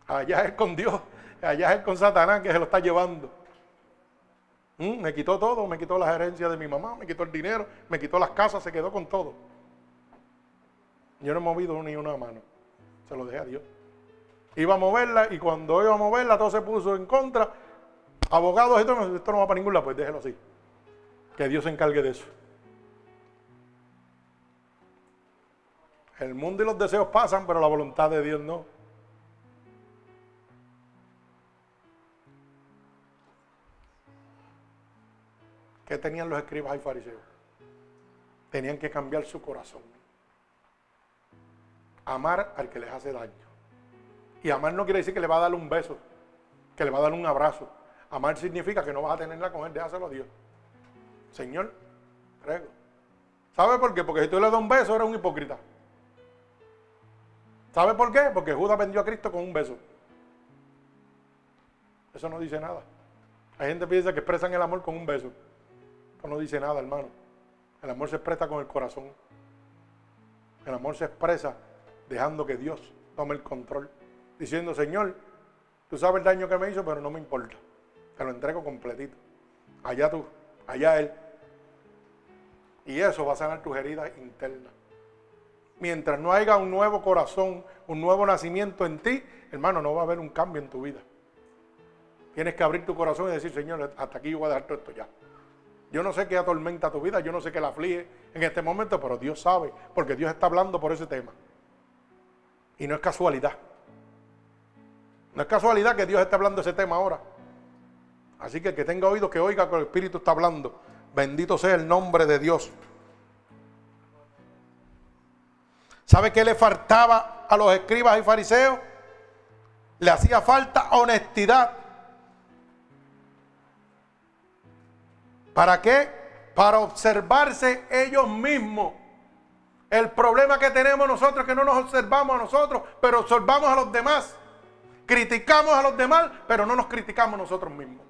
Allá es con Dios, allá es con Satanás que se lo está llevando. Mm, me quitó todo, me quitó las herencias de mi mamá, me quitó el dinero, me quitó las casas, se quedó con todo. Yo no he movido ni una mano, se lo dejé a Dios. Iba a moverla y cuando iba a moverla todo se puso en contra. Abogados, esto, esto no va para ningún lado, pues déjelo así. Que Dios se encargue de eso. El mundo y los deseos pasan, pero la voluntad de Dios no. ¿Qué tenían los escribas y fariseos? Tenían que cambiar su corazón. Amar al que les hace daño. Y amar no quiere decir que le va a dar un beso, que le va a dar un abrazo. Amar significa que no vas a tenerla con él, déjaselo a Dios. Señor, ruego. ¿Sabe por qué? Porque si tú le das un beso, eres un hipócrita. ¿Sabe por qué? Porque Judas vendió a Cristo con un beso. Eso no dice nada. Hay gente que piensa que expresan el amor con un beso. Eso no dice nada, hermano. El amor se expresa con el corazón. El amor se expresa dejando que Dios tome el control. Diciendo, Señor, tú sabes el daño que me hizo, pero no me importa. Te lo entrego completito. Allá tú, allá Él. Y eso va a sanar tus heridas internas mientras no haya un nuevo corazón, un nuevo nacimiento en ti, hermano, no va a haber un cambio en tu vida. Tienes que abrir tu corazón y decir, Señor, hasta aquí yo voy a dejar todo esto ya. Yo no sé qué atormenta tu vida, yo no sé qué la aflige en este momento, pero Dios sabe, porque Dios está hablando por ese tema. Y no es casualidad. No es casualidad que Dios esté hablando ese tema ahora. Así que el que tenga oído, que oiga que el Espíritu está hablando. Bendito sea el nombre de Dios. ¿Sabe qué le faltaba a los escribas y fariseos? Le hacía falta honestidad. ¿Para qué? Para observarse ellos mismos El problema que tenemos nosotros es que no nos observamos a nosotros, pero observamos a los demás. Criticamos a los demás, pero no nos criticamos nosotros mismos.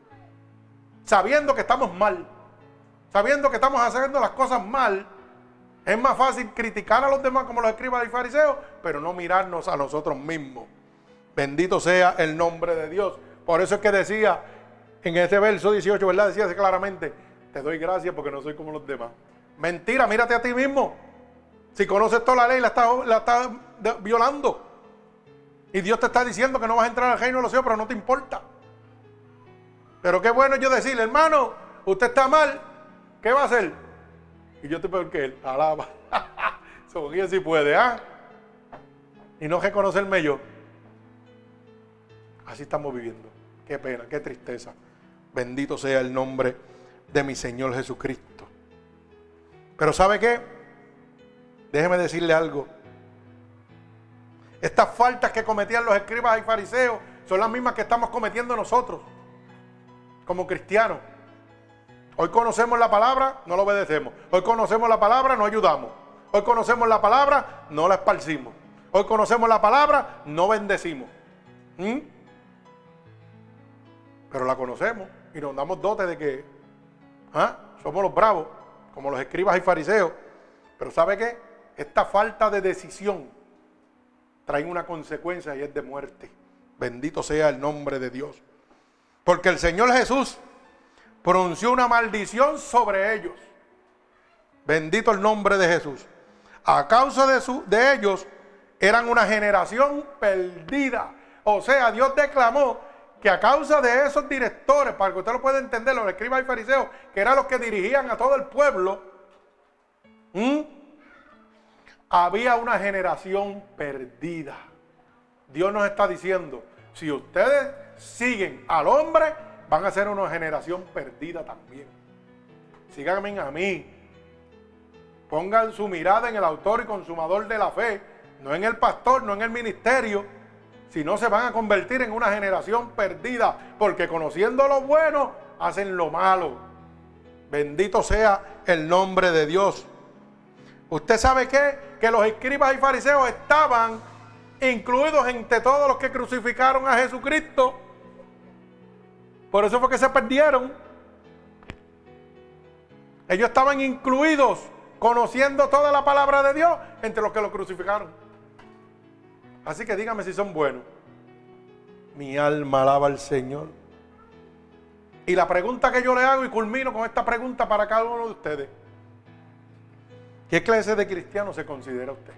Sabiendo que estamos mal, sabiendo que estamos haciendo las cosas mal, es más fácil criticar a los demás como los escribas y fariseos, pero no mirarnos a nosotros mismos. Bendito sea el nombre de Dios. Por eso es que decía en ese verso 18, ¿verdad? Decía claramente, te doy gracias porque no soy como los demás. Mentira, mírate a ti mismo. Si conoces toda la ley, la estás, la violando. Y Dios te está diciendo que no vas a entrar al reino de los cielos, pero no te importa. Pero qué bueno yo decirle, hermano, usted está mal, ¿qué va a hacer? Y yo te peor que él, alaba. Sonríe si puede, ¿ah? Y no reconocerme yo. Así estamos viviendo. Qué pena, qué tristeza. Bendito sea el nombre de mi Señor Jesucristo. Pero ¿sabe qué? Déjeme decirle algo. Estas faltas que cometían los escribas y fariseos son las mismas que estamos cometiendo nosotros como cristianos. Hoy conocemos la palabra, no la obedecemos. Hoy conocemos la palabra, no ayudamos. Hoy conocemos la palabra, no la esparcimos. Hoy conocemos la palabra, no bendecimos. ¿Mm? Pero la conocemos y nos damos dote de que ¿ah? somos los bravos, como los escribas y fariseos. Pero ¿sabe qué? Esta falta de decisión trae una consecuencia y es de muerte. Bendito sea el nombre de Dios. Porque el Señor Jesús pronunció una maldición sobre ellos. Bendito el nombre de Jesús. A causa de, su, de ellos eran una generación perdida. O sea, Dios declamó que a causa de esos directores, para que usted lo pueda entender, los escribas y fariseos, que eran los que dirigían a todo el pueblo, había una generación perdida. Dios nos está diciendo, si ustedes siguen al hombre, van a ser una generación perdida también. Síganme a mí. Pongan su mirada en el autor y consumador de la fe, no en el pastor, no en el ministerio, si no se van a convertir en una generación perdida, porque conociendo lo bueno, hacen lo malo. Bendito sea el nombre de Dios. ¿Usted sabe qué? Que los escribas y fariseos estaban incluidos entre todos los que crucificaron a Jesucristo. Por eso fue que se perdieron. Ellos estaban incluidos, conociendo toda la palabra de Dios, entre los que lo crucificaron. Así que dígame si son buenos. Mi alma alaba al Señor. Y la pregunta que yo le hago y culmino con esta pregunta para cada uno de ustedes. ¿Qué clase de cristiano se considera usted?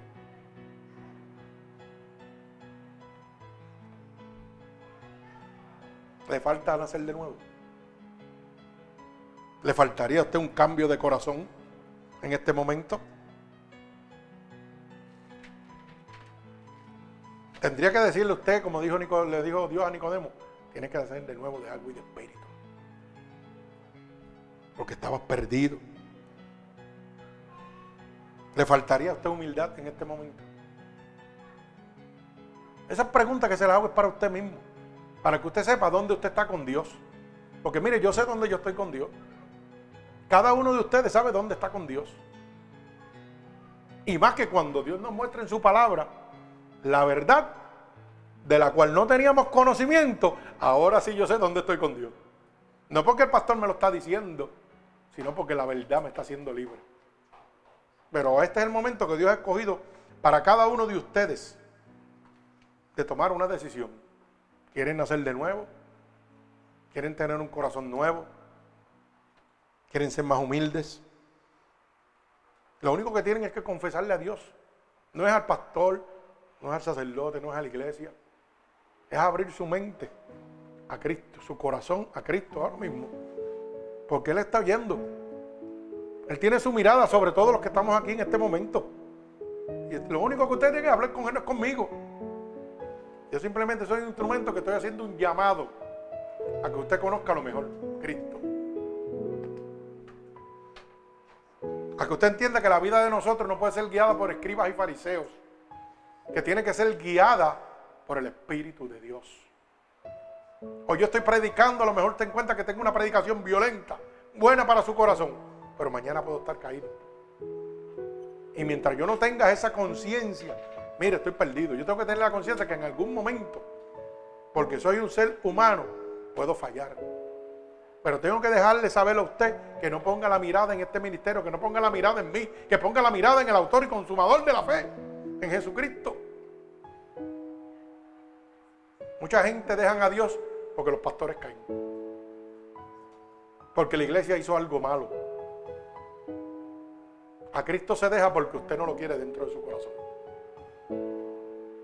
¿Le falta nacer de nuevo? ¿Le faltaría a usted un cambio de corazón en este momento? Tendría que decirle usted, como le dijo Dios a Nicodemo, tiene que nacer de nuevo de algo y de espíritu. Porque estabas perdido. ¿Le faltaría a usted humildad en este momento? Esa pregunta que se la hago es para usted mismo. Para que usted sepa dónde usted está con Dios. Porque mire, yo sé dónde yo estoy con Dios. Cada uno de ustedes sabe dónde está con Dios. Y más que cuando Dios nos muestra en su palabra la verdad de la cual no teníamos conocimiento, ahora sí yo sé dónde estoy con Dios. No porque el pastor me lo está diciendo, sino porque la verdad me está haciendo libre. Pero este es el momento que Dios ha escogido para cada uno de ustedes de tomar una decisión. ¿Quieren nacer de nuevo? ¿Quieren tener un corazón nuevo? ¿Quieren ser más humildes? Lo único que tienen es que confesarle a Dios. No es al pastor, no es al sacerdote, no es a la iglesia. Es abrir su mente a Cristo, su corazón a Cristo ahora mismo. Porque Él está oyendo. Él tiene su mirada sobre todos los que estamos aquí en este momento. Y lo único que usted tiene que hablar con Él es conmigo. Yo simplemente soy un instrumento que estoy haciendo un llamado a que usted conozca lo mejor, Cristo. A que usted entienda que la vida de nosotros no puede ser guiada por escribas y fariseos que tiene que ser guiada por el Espíritu de Dios. Hoy yo estoy predicando, a lo mejor te encuentra que tengo una predicación violenta, buena para su corazón, pero mañana puedo estar caído. Y mientras yo no tenga esa conciencia, mire, estoy perdido. Yo tengo que tener la conciencia que en algún momento, porque soy un ser humano, puedo fallar. Pero tengo que dejarle saber a usted que no ponga la mirada en este ministerio, que no ponga la mirada en mí, que ponga la mirada en el autor y consumador de la fe, en Jesucristo. Mucha gente dejan a Dios porque los pastores caen. Porque la iglesia hizo algo malo. A Cristo se deja porque usted no lo quiere dentro de su corazón.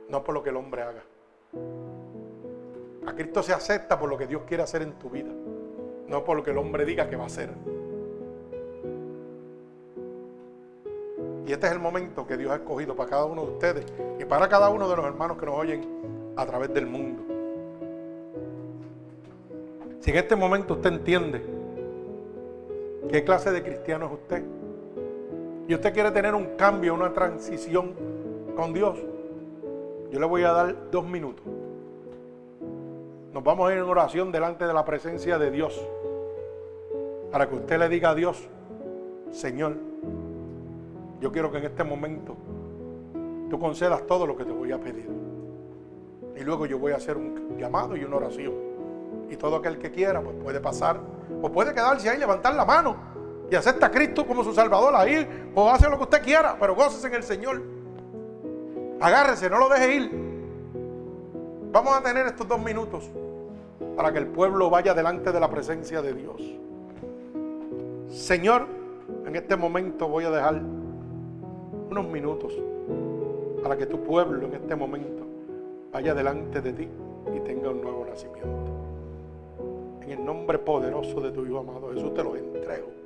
No por lo que el hombre haga. A Cristo se acepta por lo que Dios quiere hacer en tu vida no por lo que el hombre diga que va a hacer. Y este es el momento que Dios ha escogido para cada uno de ustedes y para cada uno de los hermanos que nos oyen a través del mundo. Si en este momento usted entiende qué clase de cristiano es usted y usted quiere tener un cambio, una transición con Dios, yo le voy a dar dos minutos. Nos vamos a ir en oración delante de la presencia de Dios. Para que usted le diga a Dios, Señor, yo quiero que en este momento tú concedas todo lo que te voy a pedir. Y luego yo voy a hacer un llamado y una oración. Y todo aquel que quiera, pues puede pasar. O puede quedarse ahí, levantar la mano y acepta a Cristo como su Salvador ahí. O hace lo que usted quiera, pero gócese en el Señor. Agárrese, no lo deje ir. Vamos a tener estos dos minutos para que el pueblo vaya delante de la presencia de Dios. Señor, en este momento voy a dejar unos minutos para que tu pueblo en este momento vaya delante de ti y tenga un nuevo nacimiento. En el nombre poderoso de tu Hijo amado Jesús te lo entrego.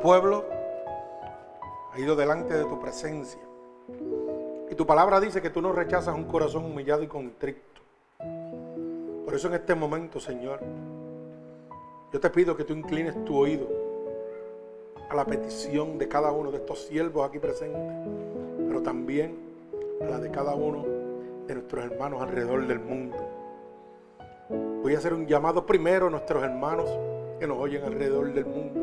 pueblo ha ido delante de tu presencia. Y tu palabra dice que tú no rechazas un corazón humillado y contrito. Por eso en este momento, Señor, Yo te pido que tú inclines tu oído a la petición de cada uno de estos siervos aquí presentes, pero también a la de cada uno de nuestros hermanos alrededor del mundo. Voy a hacer un llamado primero a nuestros hermanos que nos oyen alrededor del mundo.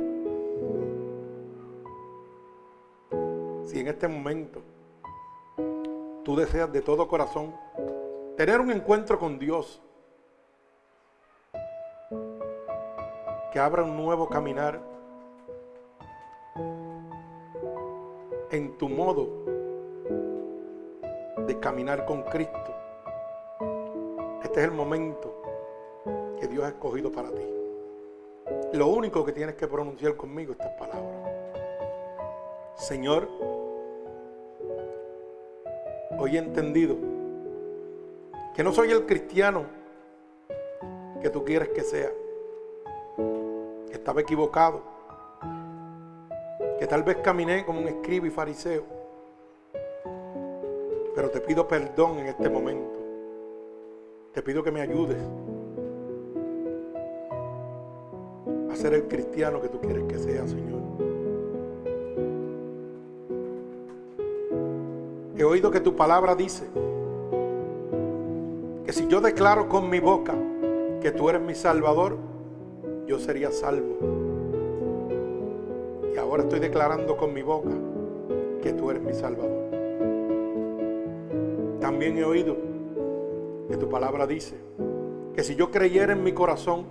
En este momento tú deseas de todo corazón tener un encuentro con Dios, que abra un nuevo caminar en tu modo de caminar con Cristo. Este es el momento que Dios ha escogido para ti. Lo único que tienes que pronunciar conmigo es estas palabras. Señor, hoy he entendido que no soy el cristiano que tú quieres que sea. Que estaba equivocado. Que tal vez caminé como un escriba y fariseo. Pero te pido perdón en este momento. Te pido que me ayudes a ser el cristiano que tú quieres que sea, Señor. Oído que tu palabra dice que si yo declaro con mi boca que tú eres mi salvador, yo sería salvo. Y ahora estoy declarando con mi boca que tú eres mi salvador. También he oído que tu palabra dice que si yo creyera en mi corazón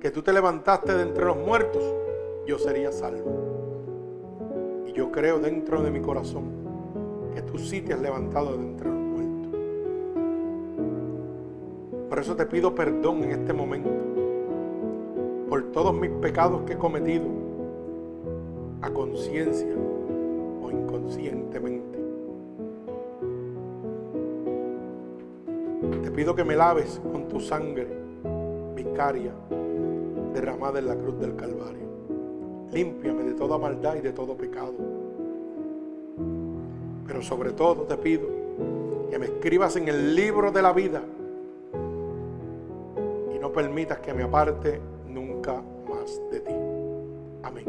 que tú te levantaste de entre los muertos, yo sería salvo. Y yo creo dentro de mi corazón tú sí te has levantado de entre los Por eso te pido perdón en este momento por todos mis pecados que he cometido a conciencia o inconscientemente. Te pido que me laves con tu sangre vicaria derramada en la cruz del Calvario. Límpiame de toda maldad y de todo pecado. Pero sobre todo te pido que me escribas en el libro de la vida permitas que me aparte nunca más de ti. Amén.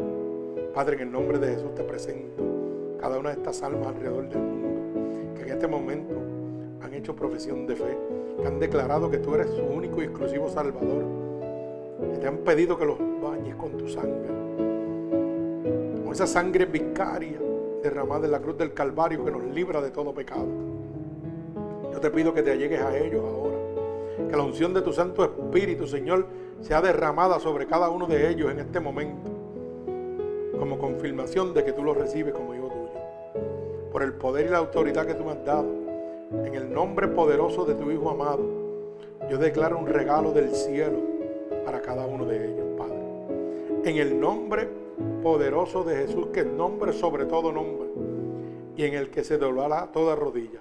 Padre, en el nombre de Jesús te presento cada una de estas almas alrededor del mundo que en este momento han hecho profesión de fe, que han declarado que tú eres su único y exclusivo Salvador, que te han pedido que los bañes con tu sangre, con esa sangre vicaria derramada en la cruz del Calvario que nos libra de todo pecado. Yo te pido que te allegues a ellos ahora que la unción de tu Santo Espíritu, Señor, sea derramada sobre cada uno de ellos en este momento, como confirmación de que tú los recibes como hijo tuyo. Por el poder y la autoridad que tú me has dado, en el nombre poderoso de tu Hijo amado, yo declaro un regalo del cielo para cada uno de ellos, Padre. En el nombre poderoso de Jesús, que nombre sobre todo nombre, y en el que se doblará toda rodilla.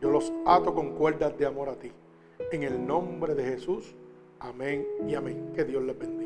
Yo los ato con cuerdas de amor a ti. En el nombre de Jesús. Amén y amén. Que Dios les bendiga.